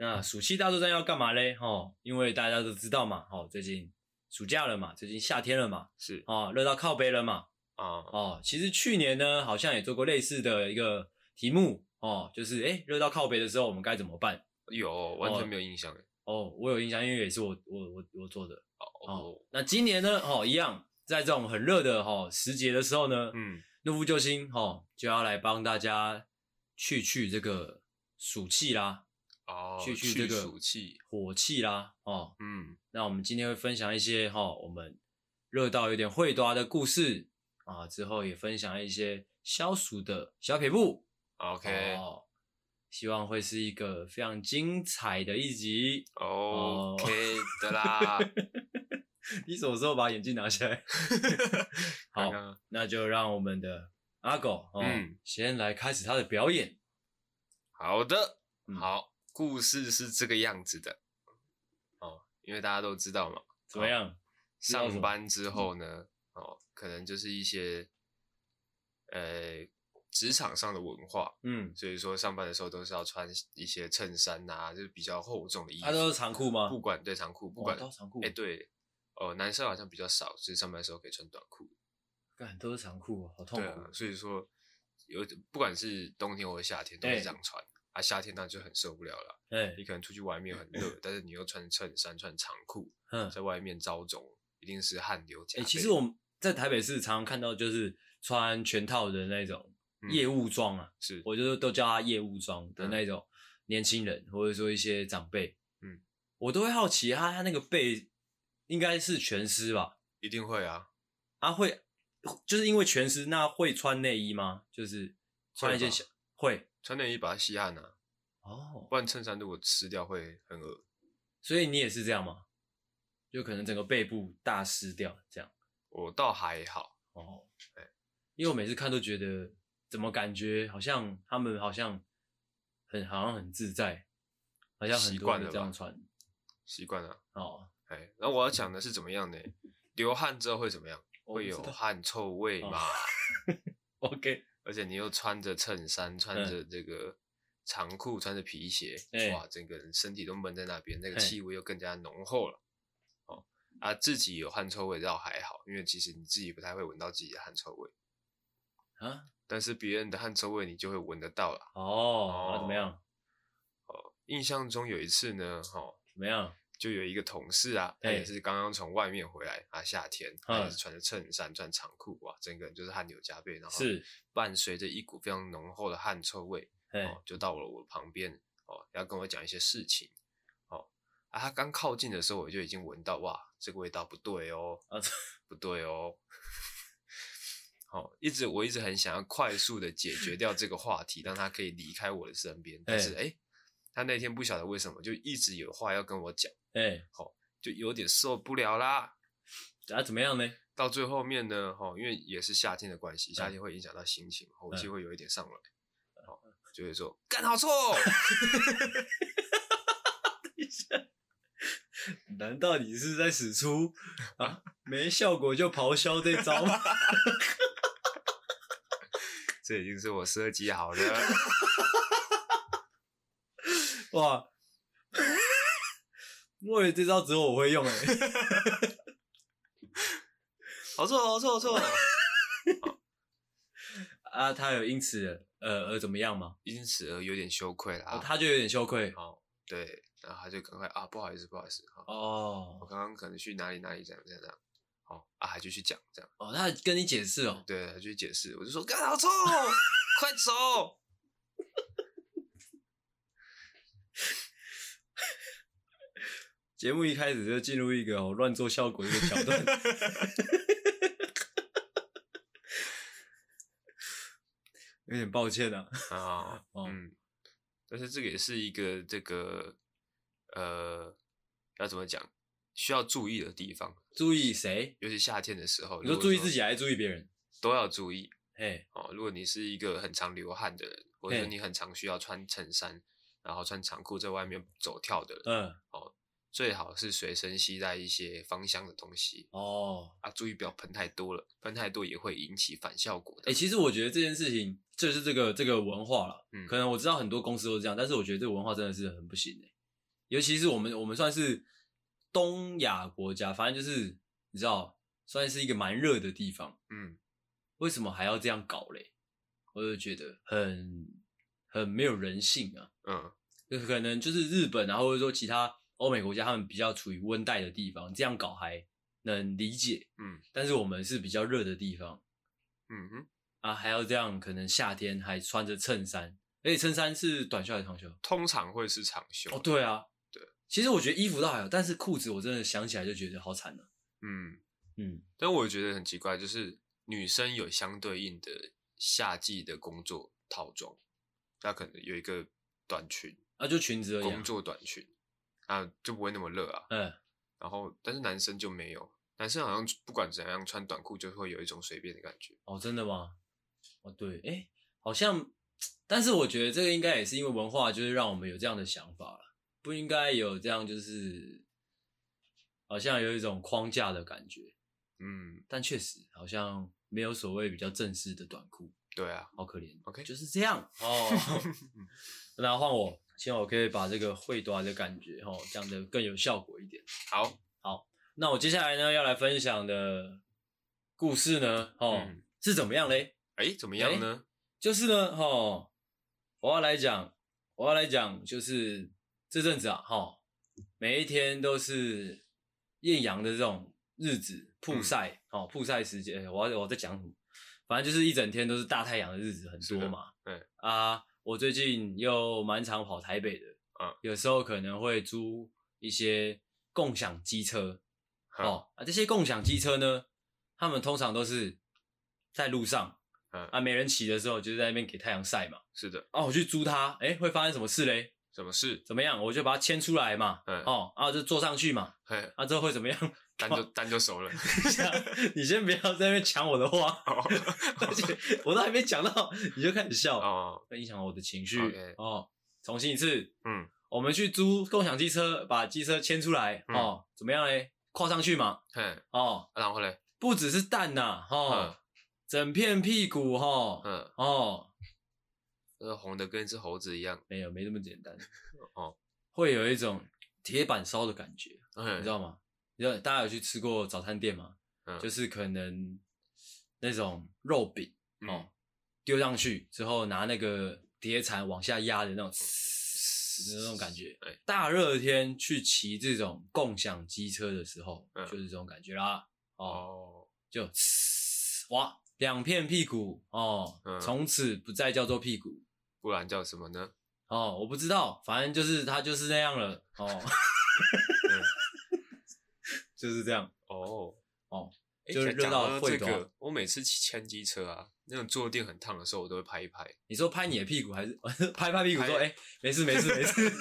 那暑期大作战要干嘛嘞？哦，因为大家都知道嘛，哦，最近暑假了嘛，最近夏天了嘛，
是
哦，热到靠背了嘛，
啊、嗯，
哦，其实去年呢，好像也做过类似的一个题目，哦，就是诶，热到靠北的时候我们该怎么办？
有，完全没有印象诶。
哦，我有印象，因为也是我我我我做的。
哦，
哦，那今年呢，哦，一样，在这种很热的哈时节的时候呢，
嗯，
怒夫救星哦就要来帮大家去去这个暑气啦。
哦，
去去这个
暑气
火气啦，哦，
嗯，
那我们今天会分享一些哈、哦，我们热到有点会抓的故事啊，之后也分享一些消暑的小撇步
，OK，
哦，希望会是一个非常精彩的一集
，OK 的啦。
你什么时候把眼镜拿下来？好，那就让我们的阿狗，哦、嗯，先来开始他的表演。
好的，嗯、好。故事是这个样子的哦，因为大家都知道嘛，
怎么样？
上班之后呢，哦，可能就是一些呃职场上的文化，
嗯，
所以说上班的时候都是要穿一些衬衫啊，就是比较厚重的衣服。
它都是长裤吗？
不管对长裤，不管
都长裤。
哎，对，哦，男生好像比较少，就是上班的时候可以穿短裤。
干，都是长裤，好痛苦。
对啊，所以说有不管是冬天或者夏天都是这样穿。啊，夏天那就很受不了了。
哎，
你可能出去外面很热，但是你又穿衬衫、穿长裤，
嗯，
在外面招肿，一定是汗流浃背。
哎，其实我们在台北市常常看到，就是穿全套的那种业务装啊，
是，
我就都叫他业务装的那种年轻人，或者说一些长辈，
嗯，
我都会好奇，他他那个背应该是全湿吧？
一定会啊，
啊会，就是因为全湿，那会穿内衣吗？就是穿一件小会。
穿内衣把它吸汗啊，
哦，
不然衬衫如果湿掉会很恶。
所以你也是这样吗？就可能整个背部大湿掉这样。
我倒还好
哦，对，因为我每次看都觉得，怎么感觉好像他们好像很好像很自在，好像很多人这样穿，
习惯了。
哦，
哎，那我要讲的是怎么样呢？流汗之后会怎么样？会有汗臭味嘛？
哦、OK。
而且你又穿着衬衫，穿着这个长裤，穿着皮鞋，
欸、
哇，整个人身体都闷在那边，那个气味又更加浓厚了。欸、哦，啊，自己有汗臭味倒还好，因为其实你自己不太会闻到自己的汗臭味
啊。但
是别人的汗臭味你就会闻得到了。
哦、怎么样？
哦，印象中有一次呢，哦，
怎么样？
就有一个同事啊，他也是刚刚从外面回来啊，夏天，他也是穿着衬衫，穿长裤，哇，整个人就是汗流浃背，然后是。伴随着一股非常浓厚的汗臭味，哦，就到了我旁边，哦，要跟我讲一些事情，哦，啊，他刚靠近的时候，我就已经闻到，哇，这个味道不对哦，啊，不对哦，好，一直我一直很想要快速的解决掉这个话题，让他可以离开我的身边，但是哎，他那天不晓得为什么就一直有话要跟我讲。
哎、欸，
好，就有点受不了啦。
啊，怎么样呢？
到最后面呢，哈，因为也是夏天的关系，夏天会影响到心情，火气会有一点上来，好、嗯，就会说干好臭。
难道你是在使出啊没效果就咆哮这招吗？
这已经是我设计好的。
哇！我以为这招只有我会用哎、欸。
好错，好错，好错。
啊，他有因此呃而怎么样吗？
因此而有点羞愧了、
哦。他就有点羞愧。
好，对，然后他就赶快啊，不好意思，不好意思。
哦，
我刚刚可能去哪里哪里这样这样这样。好啊，还就去讲这样。
哦，他跟你解释哦。
对，他就去解释，我就说，干好臭，快走。
节目一开始就进入一个乱做效果的一个桥段。有点抱歉啊，
啊，嗯，但是这个也是一个这个呃，要怎么讲，需要注意的地方。
注意谁？
尤其夏天的时候，
你说注意自己还是注意别人？
都要注意。
嘿，
哦，如果你是一个很常流汗的人，或者你很常需要穿衬衫，然后穿长裤在外面走跳的人，
嗯，
哦。最好是随身携带一些芳香的东西
哦
啊，注意不要喷太多了，喷太多也会引起反效果的。
哎、欸，其实我觉得这件事情就是这个这个文化了，嗯，可能我知道很多公司都是这样，但是我觉得这个文化真的是很不行的，尤其是我们我们算是东亚国家，反正就是你知道，算是一个蛮热的地方，
嗯，
为什么还要这样搞嘞？我就觉得很很没有人性啊，
嗯，
就可能就是日本啊，或者说其他。欧美国家他们比较处于温带的地方，这样搞还能理解，
嗯，
但是我们是比较热的地方，
嗯哼，
啊，还要这样，可能夏天还穿着衬衫，而且衬衫是短袖还是长袖？
通常会是长袖。
哦，对啊，
对，
其实我觉得衣服倒还好，但是裤子我真的想起来就觉得好惨了，
嗯
嗯，
但我觉得很奇怪，就是女生有相对应的夏季的工作套装，那可能有一个短裙，
啊，就裙子而已，
工作短裙。啊，就不会那么热啊。
嗯，
然后但是男生就没有，男生好像不管怎样穿短裤就会有一种随便的感觉。
哦，真的吗？哦，对，哎，好像，但是我觉得这个应该也是因为文化，就是让我们有这样的想法了，不应该有这样，就是好像有一种框架的感觉。
嗯，
但确实好像没有所谓比较正式的短裤。
对啊，
好可怜。
OK，
就是这样。哦，那换我。希望我可以把这个会短的感觉，齁，讲的更有效果一点。
好，
好，那我接下来呢要来分享的故事呢，哦、嗯，是怎么样嘞？
哎、欸，怎么样呢？
就是呢，哦，我要来讲，我要来讲，就是这阵子啊，哦，每一天都是艳阳的这种日子，曝晒，哦，曝晒时间，我要我在讲什么？反正就是一整天都是大太阳的日子很多嘛。
对
啊。我最近又蛮常跑台北的，
嗯，
有时候可能会租一些共享机车，
嗯、
哦，啊，这些共享机车呢，他们通常都是在路上，
嗯，
啊，没人骑的时候，就在那边给太阳晒嘛，
是的，
啊，我去租它，诶、欸、会发生什么事嘞？
什么事？
怎么样？我就把它牵出来嘛，
嗯，
哦，啊，就坐上去嘛，
嗯，
啊，之后会怎么样？
单就单就熟了。
你先不要在那边抢我的话，
哦、
而 且我都还没讲到，你就开始笑，影响我的情绪。
Okay.
哦，重新一次，
嗯，
我们去租共享机车，把机车牵出来，
嗯、
哦，怎么样嘞？跨上去嘛，
嗯，
哦，
然后嘞，
不只是蛋呐、啊，哦、嗯，整片屁股，哈，
嗯，
哦，
这个红的跟一只猴子一样，
没有，没那么简单，
哦，
会有一种铁板烧的感觉，
嗯，
你知道吗？你知道大家有去吃过早餐店吗？
嗯，
就是可能那种肉饼、
嗯、
哦，丢上去之后拿那个碟铲往下压的那种那种感觉。
欸、
大热天去骑这种共享机车的时候，
嗯、
就是这种感觉啦。哦，
哦
就哇，两片屁股哦，从、嗯、此不再叫做屁股，
不然叫什么呢？
哦，我不知道，反正就是它就是那样了。哦。就是这样
哦
哦，
欸、
就是热到会个。
我每次骑牵机车啊，那种坐垫很烫的时候，我都会拍一拍。
你说拍你的屁股，还是 拍拍屁股？说哎、欸，没事没事没事。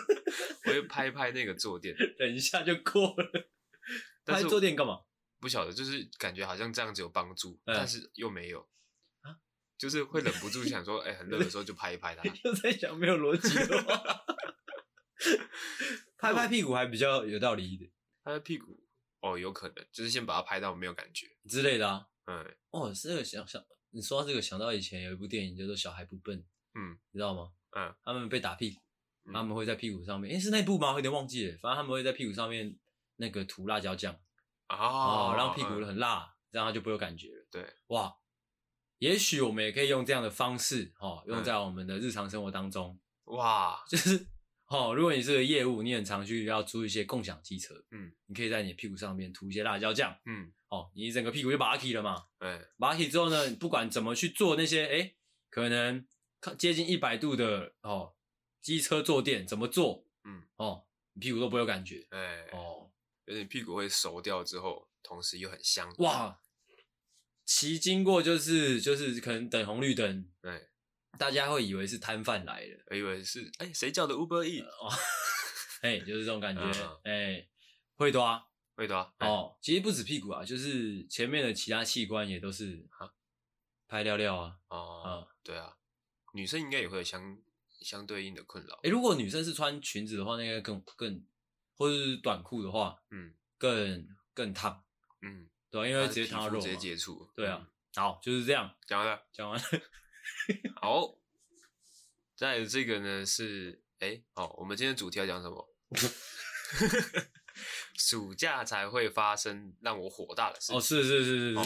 我会拍一拍那个坐垫，
等一下就过了。拍坐垫干嘛？
不晓得，就是感觉好像这样子有帮助、嗯，但是又没有
啊，
就是会忍不住想说，哎、欸，很热的时候就拍一拍它。
就在想没有逻辑的话。拍拍屁股还比较有道理一点。
拍拍屁股，哦，有可能，就是先把它拍到没有感觉
之类的啊。
嗯，
哦，这个想想，你说到这个，想到以前有一部电影叫做《小孩不笨》，
嗯，
你知道吗？
嗯，
他们被打屁股，
嗯、
他们会在屁股上面，诶、欸，是那部吗？有点忘记了，反正他们会在屁股上面那个涂辣椒酱，
哦，
哦，让屁股很辣，嗯、这样他就不会有感觉了。
对，
哇，也许我们也可以用这样的方式，哦，用在我们的日常生活当中。
嗯、哇，
就是。哦，如果你是个业务，你很常去要租一些共享机车，
嗯，
你可以在你的屁股上面涂一些辣椒酱，
嗯，
哦，你整个屁股就拔起了嘛，
对，
拔起之后呢，不管怎么去做那些，诶，可能接近一百度的哦，机车坐垫怎么做，
嗯，
哦，你屁股都不会有感觉，
哎，
哦，
而且屁股会熟掉之后，同时又很香，
哇，骑经过就是就是可能等红绿灯，
对。
大家会以为是摊贩来的，
我以为是哎，谁叫的 Uber E？
哦，哎，就是这种感觉，哎、
嗯，
会多啊，
会多啊。
哦，其实不止屁股啊，就是前面的其他器官也都是啊，拍尿尿啊。
哦，嗯、对啊，女生应该也会有相相对应的困扰。
哎，如果女生是穿裙子的话，那应该更更，或者是短裤的话，
嗯，
更更烫，
嗯，
对、啊，因为直接烫到肉，
直接接触。
对啊，好，就是这样，
讲完了，
讲完了。
好，再这个呢是，哎，好，我们今天主题要讲什么？暑假才会发生让我火大的事情。
哦，是是是是是是、哦。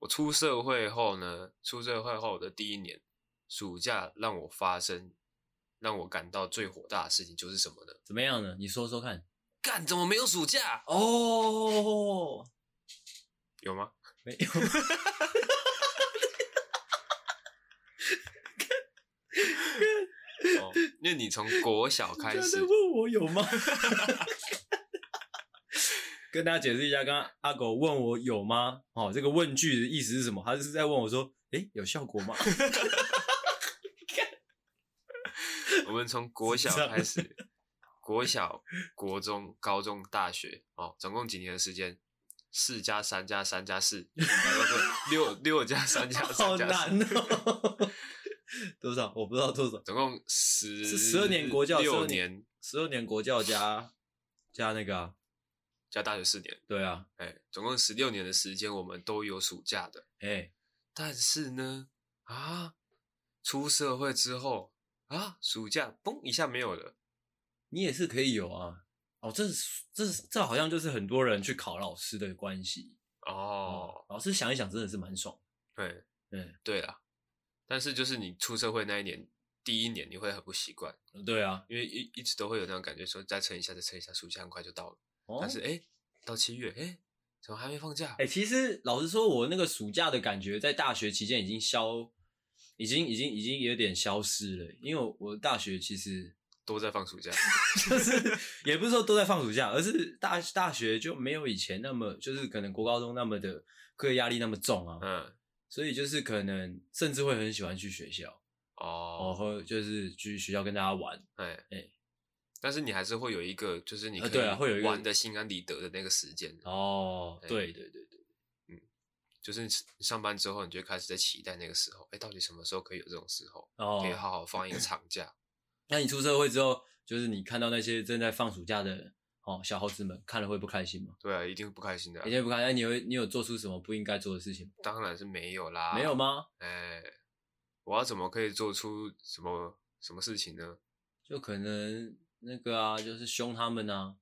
我出社会后呢，出社会后的第一年，暑假让我发生让我感到最火大的事情就是什么呢？
怎么样呢？你说说看。
干，怎么没有暑假？
哦，
有吗？
没有。
哦，因为你从国小开始
问我有吗？跟大家解释一下，刚刚阿狗问我有吗？哦，这个问句的意思是什么？他是在问我说：“诶，有效果吗？”
我们从国小开始，国小、国中、高中、大学，哦，总共几年的时间？四加三加三加四，六六加三加三加四，
好难哦。多少？我不知道多少。总共
十
是十二年国教，
六年，
十二年国教加加那个啊，
加大学四年。
对啊，
哎、欸，总共十六年的时间，我们都有暑假的。
哎、欸，但
是呢，啊，出社会之后啊，暑假嘣一下没有了。
你也是可以有啊。哦，这是这是这好像就是很多人去考老师的关系
哦，
哦。老师想一想，真的是蛮爽。
对，
对，
对啦。但是就是你出社会那一年，第一年你会很不习惯。
对啊，
因为一一直都会有那种感觉，说再撑一下，再撑一下，暑假很快就到了。
哦、
但是哎，到七月，哎，怎么还没放假？
哎，其实老实说，我那个暑假的感觉在大学期间已经消，已经已经已经有点消失了。因为我我大学其实
都在放暑假，
就是也不是说都在放暑假，而是大大学就没有以前那么，就是可能国高中那么的课业压力那么重啊。
嗯。
所以就是可能甚至会很喜欢去学校
哦，
或就是去学校跟大家玩，
哎
哎、欸，
但是你还是会有一个就是你可以会有一个玩的心安理得的那个时间
哦，对对对对，
嗯，就是上班之后你就开始在期待那个时候，哎、欸，到底什么时候可以有这种时候，哦，可以好好放一个长假。
那你出社会之后，就是你看到那些正在放暑假的。哦，小猴子们看了会不开心吗？
对啊，一定不开心的、啊，
一定不开心。那你有你有做出什么不应该做的事情吗？
当然是没有啦。
没有吗？
哎、欸，我要怎么可以做出什么什么事情呢？
就可能那个啊，就是凶他们啊。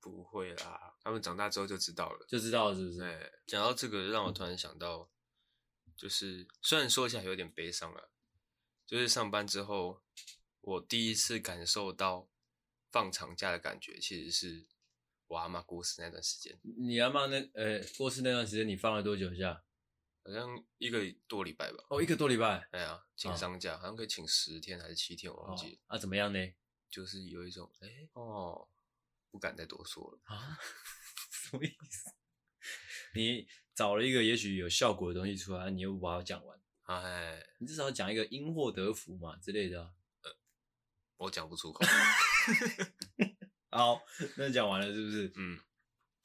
不会啦，他们长大之后就知道了，
就知道了是不是？
哎、欸，讲到这个，让我突然想到，就是虽然说起来有点悲伤啊，就是上班之后，我第一次感受到。放长假的感觉，其实是我阿妈过世那段时间。
你阿妈那呃、欸、过世那段时间，你放了多久假？
好像一个多礼拜吧。
哦，一个多礼拜。
哎呀，请丧假、哦，好像可以请十天还是七天，我忘记了。
哦、啊，怎么样呢？
就是有一种哎、欸、哦，不敢再多说了
啊。什么意思？你找了一个也许有效果的东西出来，你又不把它讲完。
哎，
你至少讲一个因祸得福嘛之类的、啊。
呃，我讲不出口。
好，那讲完了是不是？
嗯，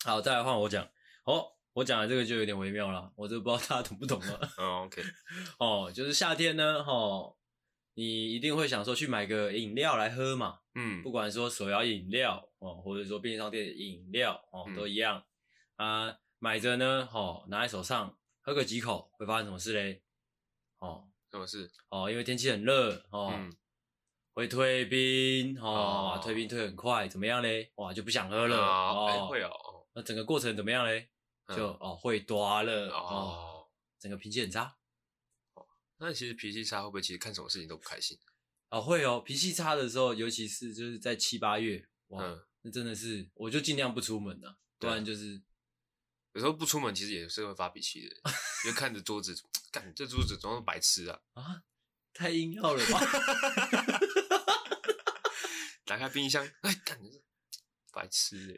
好，再来换我讲。哦，我讲的这个就有点微妙了，我就不知道大家懂不懂了。
哦，OK，
哦，就是夏天呢，哦，你一定会想说去买个饮料来喝嘛。嗯，不管说手摇饮料哦，或者说便利商店的饮料哦，都一样、嗯、啊。买着呢，哦，拿在手上喝个几口，会发生什么事嘞？哦，
什么事？
哦，因为天气很热哦、嗯，会退冰哦，哦，退冰退很快，怎么样嘞？哇，就不想喝了
哦，欸、会哦。
那整个过程怎么样嘞？就、嗯、哦，会多了哦，哦，整个脾气很差。
哦，那其实脾气差会不会其实看什么事情都不开心？
哦，会哦，脾气差的时候，尤其是就是在七八月，哇，嗯、那真的是，我就尽量不出门了，不然就是。
有时候不出门，其实也是会发脾气的，就看着桌子，干这桌子总是白痴啊！
啊，太硬要了吧！
冰箱，哎，干白痴
哎，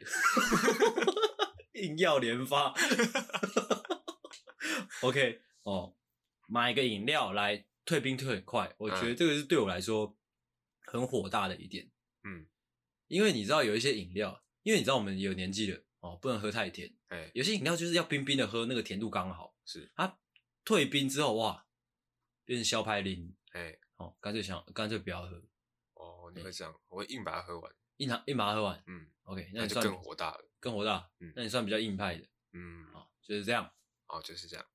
硬要连发。OK，哦，买一个饮料来退冰退很快，我觉得这个是对我来说很火大的一点。嗯，因为你知道有一些饮料，因为你知道我们有年纪了。哦，不能喝太甜。哎、欸，有些饮料就是要冰冰的喝，那个甜度刚好。是，它退冰之后，哇，变成消派林。哎、欸，哦，干脆想，干脆不要喝。
哦，你会这样？欸、我会硬把它喝完。
硬硬把它喝完。嗯，OK，那，你算
那就更火大了。
更火大。嗯，那你算比较硬派的。嗯，好，就是这样。
哦，就是这样。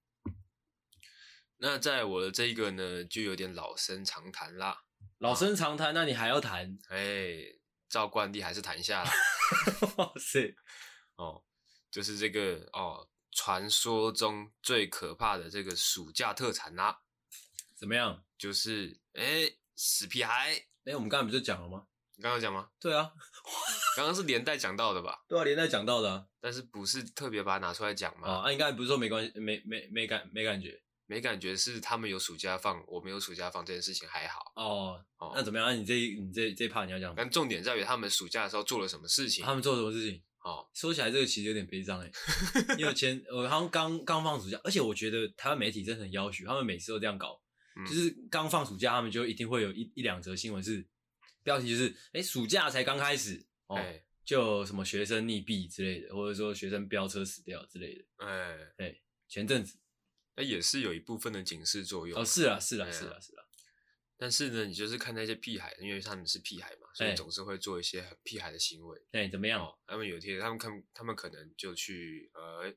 那在我的这一个呢，就有点老生常谈啦。
老生常谈，那你还要谈？
哎、欸，照惯例还是谈一下啦。
哇塞！
哦，就是这个哦，传说中最可怕的这个暑假特产啦、啊。
怎么样？
就是哎，死屁孩！
哎，我们刚才不是讲了吗？
你刚刚讲吗？
对啊，
刚刚是连带讲到的吧？
对啊，连带讲到的、啊，
但是不是特别把它拿出来讲吗？
啊，应该不是说没关系，没没没感没感觉，
没感觉是他们有暑假放，我没有暑假放这件事情还好。
哦哦，那怎么样？那你这你这这一 part 你要讲？
但重点在于他们暑假的时候做了什么事情？
他们做了什么事情？哦，说起来这个其实有点悲伤哎，因为前我好像刚刚放暑假，而且我觉得台湾媒体真的很要求，他们每次都这样搞，嗯、就是刚放暑假，他们就一定会有一一两则新闻是标题就是，哎、欸，暑假才刚开始哦、欸，就什么学生溺毙之类的，或者说学生飙车死掉之类的，哎、欸，前阵子，
那也是有一部分的警示作用。
哦，是啊，是啊，是啊，是啊。
但是呢，你就是看那些屁孩，因为他们是屁孩嘛，所以总是会做一些很屁孩的行为。
哎、欸，怎么样？
哦，他们有一天，他们看，他们可能就去呃，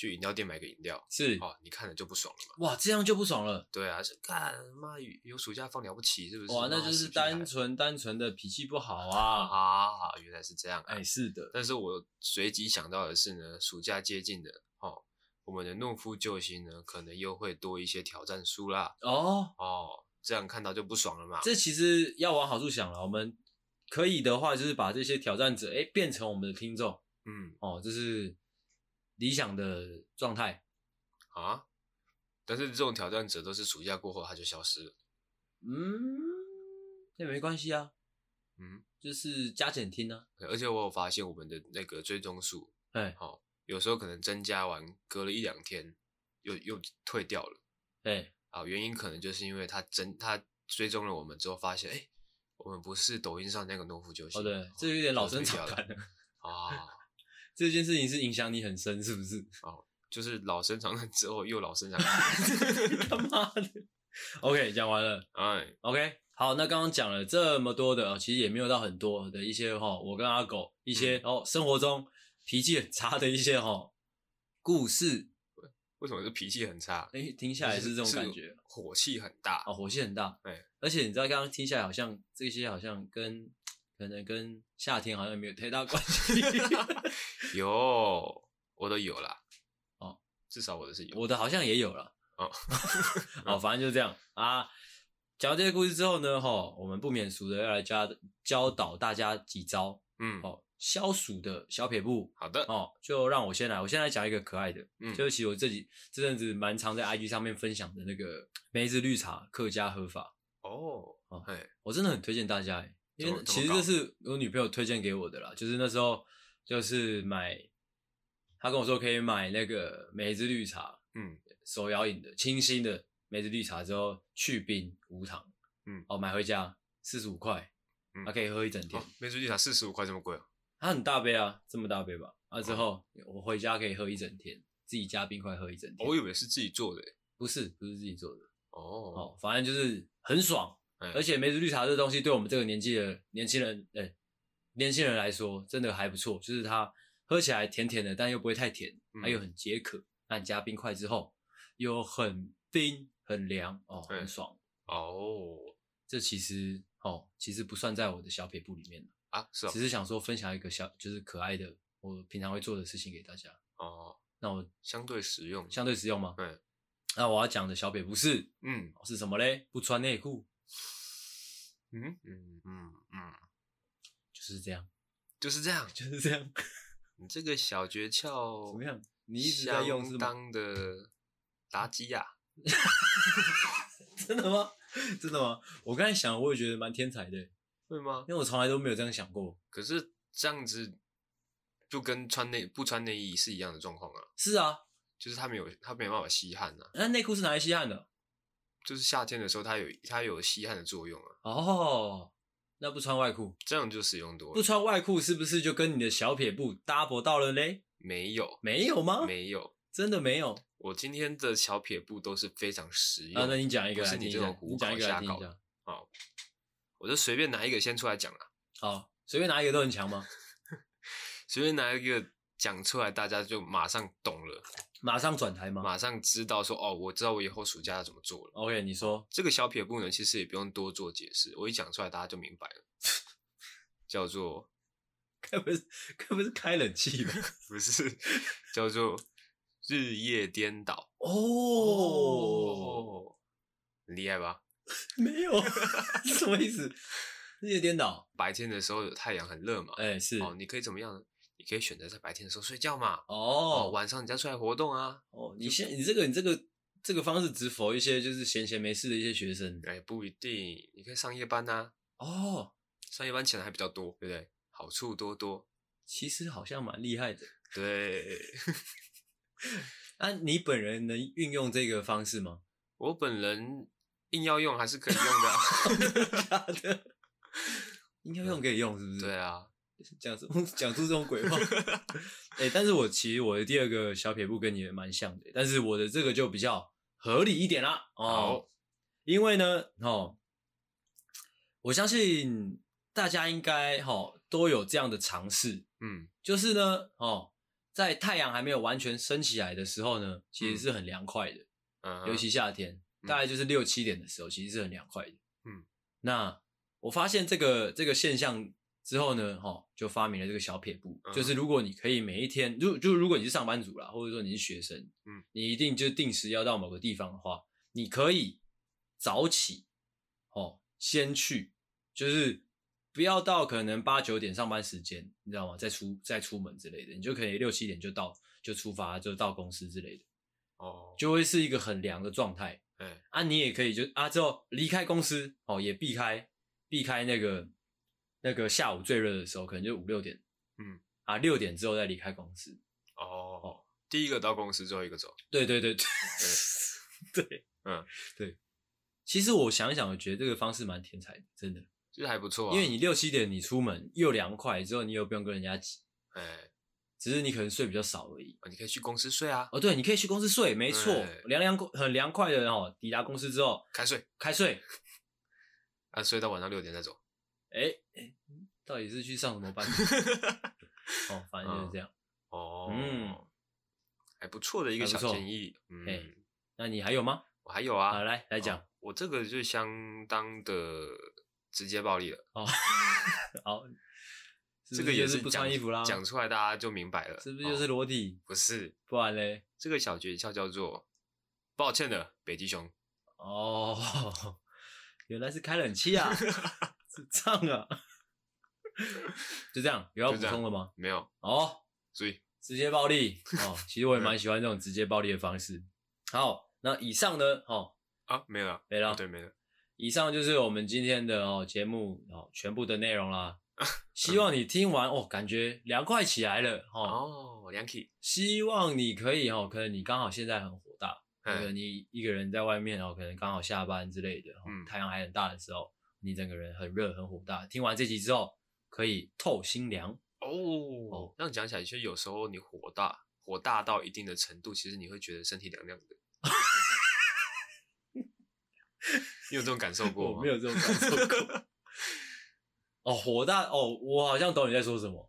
去饮料店买个饮料。
是
哦，你看了就不爽了嘛？
哇，这样就不爽了？
对啊，是干妈有暑假放了不起，是不是？
哇，那就是单纯单纯的脾气不好啊！
啊，原来是这样、啊。
哎、欸，是的。
但是我随即想到的是呢，暑假接近的哦，我们的懦夫救星呢，可能又会多一些挑战书啦。哦哦。这样看到就不爽了嘛？
这其实要往好处想了，我们可以的话，就是把这些挑战者，哎，变成我们的听众。嗯，哦，就是理想的状态
啊。但是这种挑战者都是暑假过后他就消失了。
嗯，那没关系啊。嗯，就是加减听呢、啊。
而且我有发现我们的那个追踪数，哎，好，有时候可能增加完，隔了一两天又又退掉了。哎。啊，原因可能就是因为他真他追踪了我们之后，发现哎、欸，我们不是抖音上那个农夫救星。
哦，对，这有点老生常谈了啊。这件事情是影响你很深，是不是？
哦，就是老生常谈之后又老生常谈，
他妈的。OK，讲完了。哎，OK，好，那刚刚讲了这么多的，其实也没有到很多的一些哈，我跟阿狗一些、嗯、哦，生活中脾气很差的一些哈故事。
为什么是脾气很差？
哎、欸，听下来是这种感觉，
火气很大
哦，火气很大。对，而且你知道，刚刚听下来好像这些好像跟可能跟夏天好像没有太大关系。
有，我都有啦。哦，至少我的是有，
我的好像也有了。哦，哦，反正就这样啊。讲完这些故事之后呢，哈，我们不免俗的要来教教导大家几招。嗯，哦。消暑的小撇步，
好的
哦，就让我先来，我先来讲一个可爱的，嗯，就是其实我这几这阵子蛮常在 IG 上面分享的那个梅子绿茶客家喝法哦，哦，嘿，我真的很推荐大家，因为其实这是我女朋友推荐给我的啦，就是那时候就是买，他跟我说可以买那个梅子绿茶，嗯，手摇饮的清新的梅子绿茶之后去冰无糖，嗯，哦，买回家四十五块，嗯，还可以喝一整天，
梅子绿茶四十五块这么贵啊？
它很大杯啊，这么大杯吧？啊，之后我回家可以喝一整天，自己加冰块喝一整天。
我以为是自己做的，
不是，不是自己做的。哦，哦，反正就是很爽嗯、而且梅子绿茶这东西对我们这个年纪的年轻人，哎、欸，年轻人来说真的还不错，就是它喝起来甜甜的，但又不会太甜，它又很解渴。那你、嗯、加冰块之后，又很冰很凉哦，很爽、嗯、哦。这其实哦，其实不算在我的小撇步里面
啊，是哦，
只是想说分享一个小就是可爱的我平常会做的事情给大家
哦。
那我
相对实用，
相对实用吗？
对。
那我要讲的小撇步是，
嗯，
是什么嘞？不穿内裤。
嗯嗯嗯嗯，
就是这样，
就是这样，
就是这样。
你这个小诀窍
怎么样？你一直在用
当的妲己呀？
真的吗？真的吗？我刚才想，我也觉得蛮天才的，
会吗？
因为我从来都没有这样想过。
可是这样子就跟穿内不穿内衣是一样的状况啊。
是啊，
就是他没有他没办法吸汗啊。
那内裤是拿来吸汗的？
就是夏天的时候，它有它有吸汗的作用啊。
哦，那不穿外裤，
这样就使用多了。
不穿外裤是不是就跟你的小撇步 double 到了嘞？
没有，
没有吗？
没有，
真的没有。
我今天的小撇步都是非常实用。
啊，那你讲一个，
不是你这种胡搞瞎搞。好，我就随便拿一个先出来讲了。
好，随便拿一个都很强吗？
随便拿一个讲出来，大家就马上懂了。
马上转台吗？
马上知道说哦，我知道我以后暑假要怎么做了。
OK，你说
这个小撇步呢，其实也不用多做解释，我一讲出来大家就明白了。叫做，
该不是该不是开冷气吧？
不是，叫做日夜颠倒。
哦，
厉害吧？
没有，什么意思？日夜颠倒，
白天的时候有太阳很热嘛？
哎，是
哦，你可以怎么样呢？你可以选择在白天的时候睡觉嘛？
哦，
哦，晚上你再出来活动啊？
哦，你现你这个你这个这个方式只否一些就是闲闲没事的一些学生？
哎，不一定，你可以上夜班呐、啊。
哦，
上夜班钱还比较多，对不对？好处多多，
其实好像蛮厉害的。
对，
那、啊、你本人能运用这个方式吗？
我本人硬要用还是可以用的、啊，
真 的假的？硬要用可以用是不是？
对啊。
讲出 讲出这种鬼话，哎、欸，但是我其实我的第二个小撇步跟你也蛮像的，但是我的这个就比较合理一点啦。哦，好因为呢，哦，我相信大家应该哦都有这样的尝试，
嗯，
就是呢，哦，在太阳还没有完全升起来的时候呢，其实是很凉快的，
嗯，
尤其夏天，大概就是六七点的时候，其实是很凉快的，
嗯，
那我发现这个这个现象。之后呢，哈，就发明了这个小撇步，嗯、就是如果你可以每一天，就就如果你是上班族啦，或者说你是学生，
嗯，你
一定就定时要到某个地方的话，你可以早起，哦，先去，就是不要到可能八九点上班时间，你知道吗？再出再出门之类的，你就可以六七点就到，就出发，就到公司之类的，
哦，
就会是一个很凉的状态，
嗯，
啊，你也可以就啊之后离开公司，哦，也避开避开那个。那个下午最热的时候，可能就五六点，
嗯
啊，六点之后再离开公司。
哦哦，第一个到公司，最后一个走。
对对对对，对，
嗯
对。其实我想一想，我觉得这个方式蛮天才的，真的，
其实还不错啊。
因为你六七点你出门又凉快，之后你又不用跟人家挤，
哎，
只是你可能睡比较少而已。
你可以去公司睡啊。
哦，对，你可以去公司睡，没错，凉凉很凉快的哦。抵达公司之后
开睡，
开睡，
啊，睡到晚上六点再走。
哎哎，到底是去上什么班？哦，反正就是这样。
哦，
嗯，
还不错的一个小建议。
嗯，那你还有吗？
我还有啊。
好，来来讲。
我这个就相当的直接暴力了。
哦，好，
这个也是
不穿衣服啦。
讲出来大家就明白了，
是不是就是裸体？
不是，
不然嘞。
这个小诀窍叫做“抱歉的北极熊”。
哦，原来是开冷气啊。是这样啊，就这样，有要补充的吗？
没有
哦，
所以
直接暴力 哦。其实我也蛮喜欢这种直接暴力的方式。好，那以上呢？哦
啊，没了，
没了，
对，没了。
以上就是我们今天的哦节目哦全部的内容啦。希望你听完哦，感觉凉快起来了
哦，哦，凉气。
希望你可以哦，可能你刚好现在很火大，可能你一个人在外面哦，可能刚好下班之类的，嗯，太阳还很大的时候。你整个人很热很火大，听完这集之后可以透心凉
哦。哦，这样讲起来，其实有时候你火大，火大到一定的程度，其实你会觉得身体凉凉的。你有这种感受过吗？
我没有这种感受过。哦，火大哦，我好像懂你在说什么。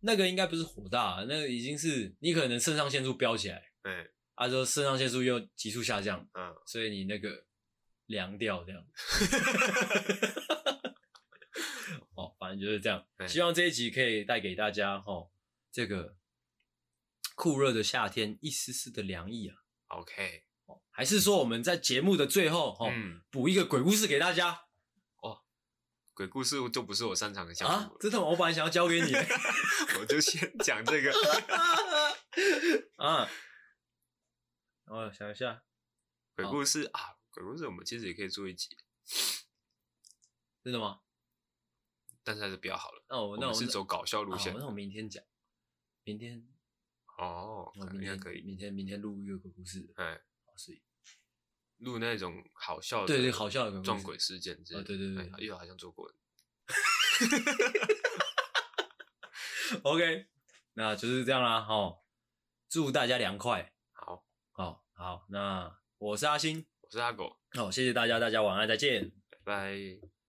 那个应该不是火大，那个已经是你可能肾上腺素飙起来，
对，
啊，说肾上腺素又急速下降，
嗯，
所以你那个凉掉这样。哦，反正就是这样。希望这一集可以带给大家哈、哦，这个酷热的夏天一丝丝的凉意啊。
OK，
哦，还是说我们在节目的最后哈，补、嗯、一个鬼故事给大家。
哦，鬼故事就不是我擅长的项目
啊。这种我本来想要交给你，
我就先讲这个。
啊，我想一下，
鬼故事啊，鬼故事我们其实也可以做一集。
真的吗？
但是还是比较好了。
那我那我
是走搞笑路线。
那我明天讲，明天
哦，
明天可以，明天明天录一个鬼故事。
哎，
所以
录那种好笑的，
对对，好笑的
撞鬼事件之类的。
对对对，
因为好像做过。
OK，那就是这样啦。好，祝大家凉快。
好，
好，好。那我是阿星，
我是阿狗。
好，谢谢大家，大家晚安，再见，
拜拜。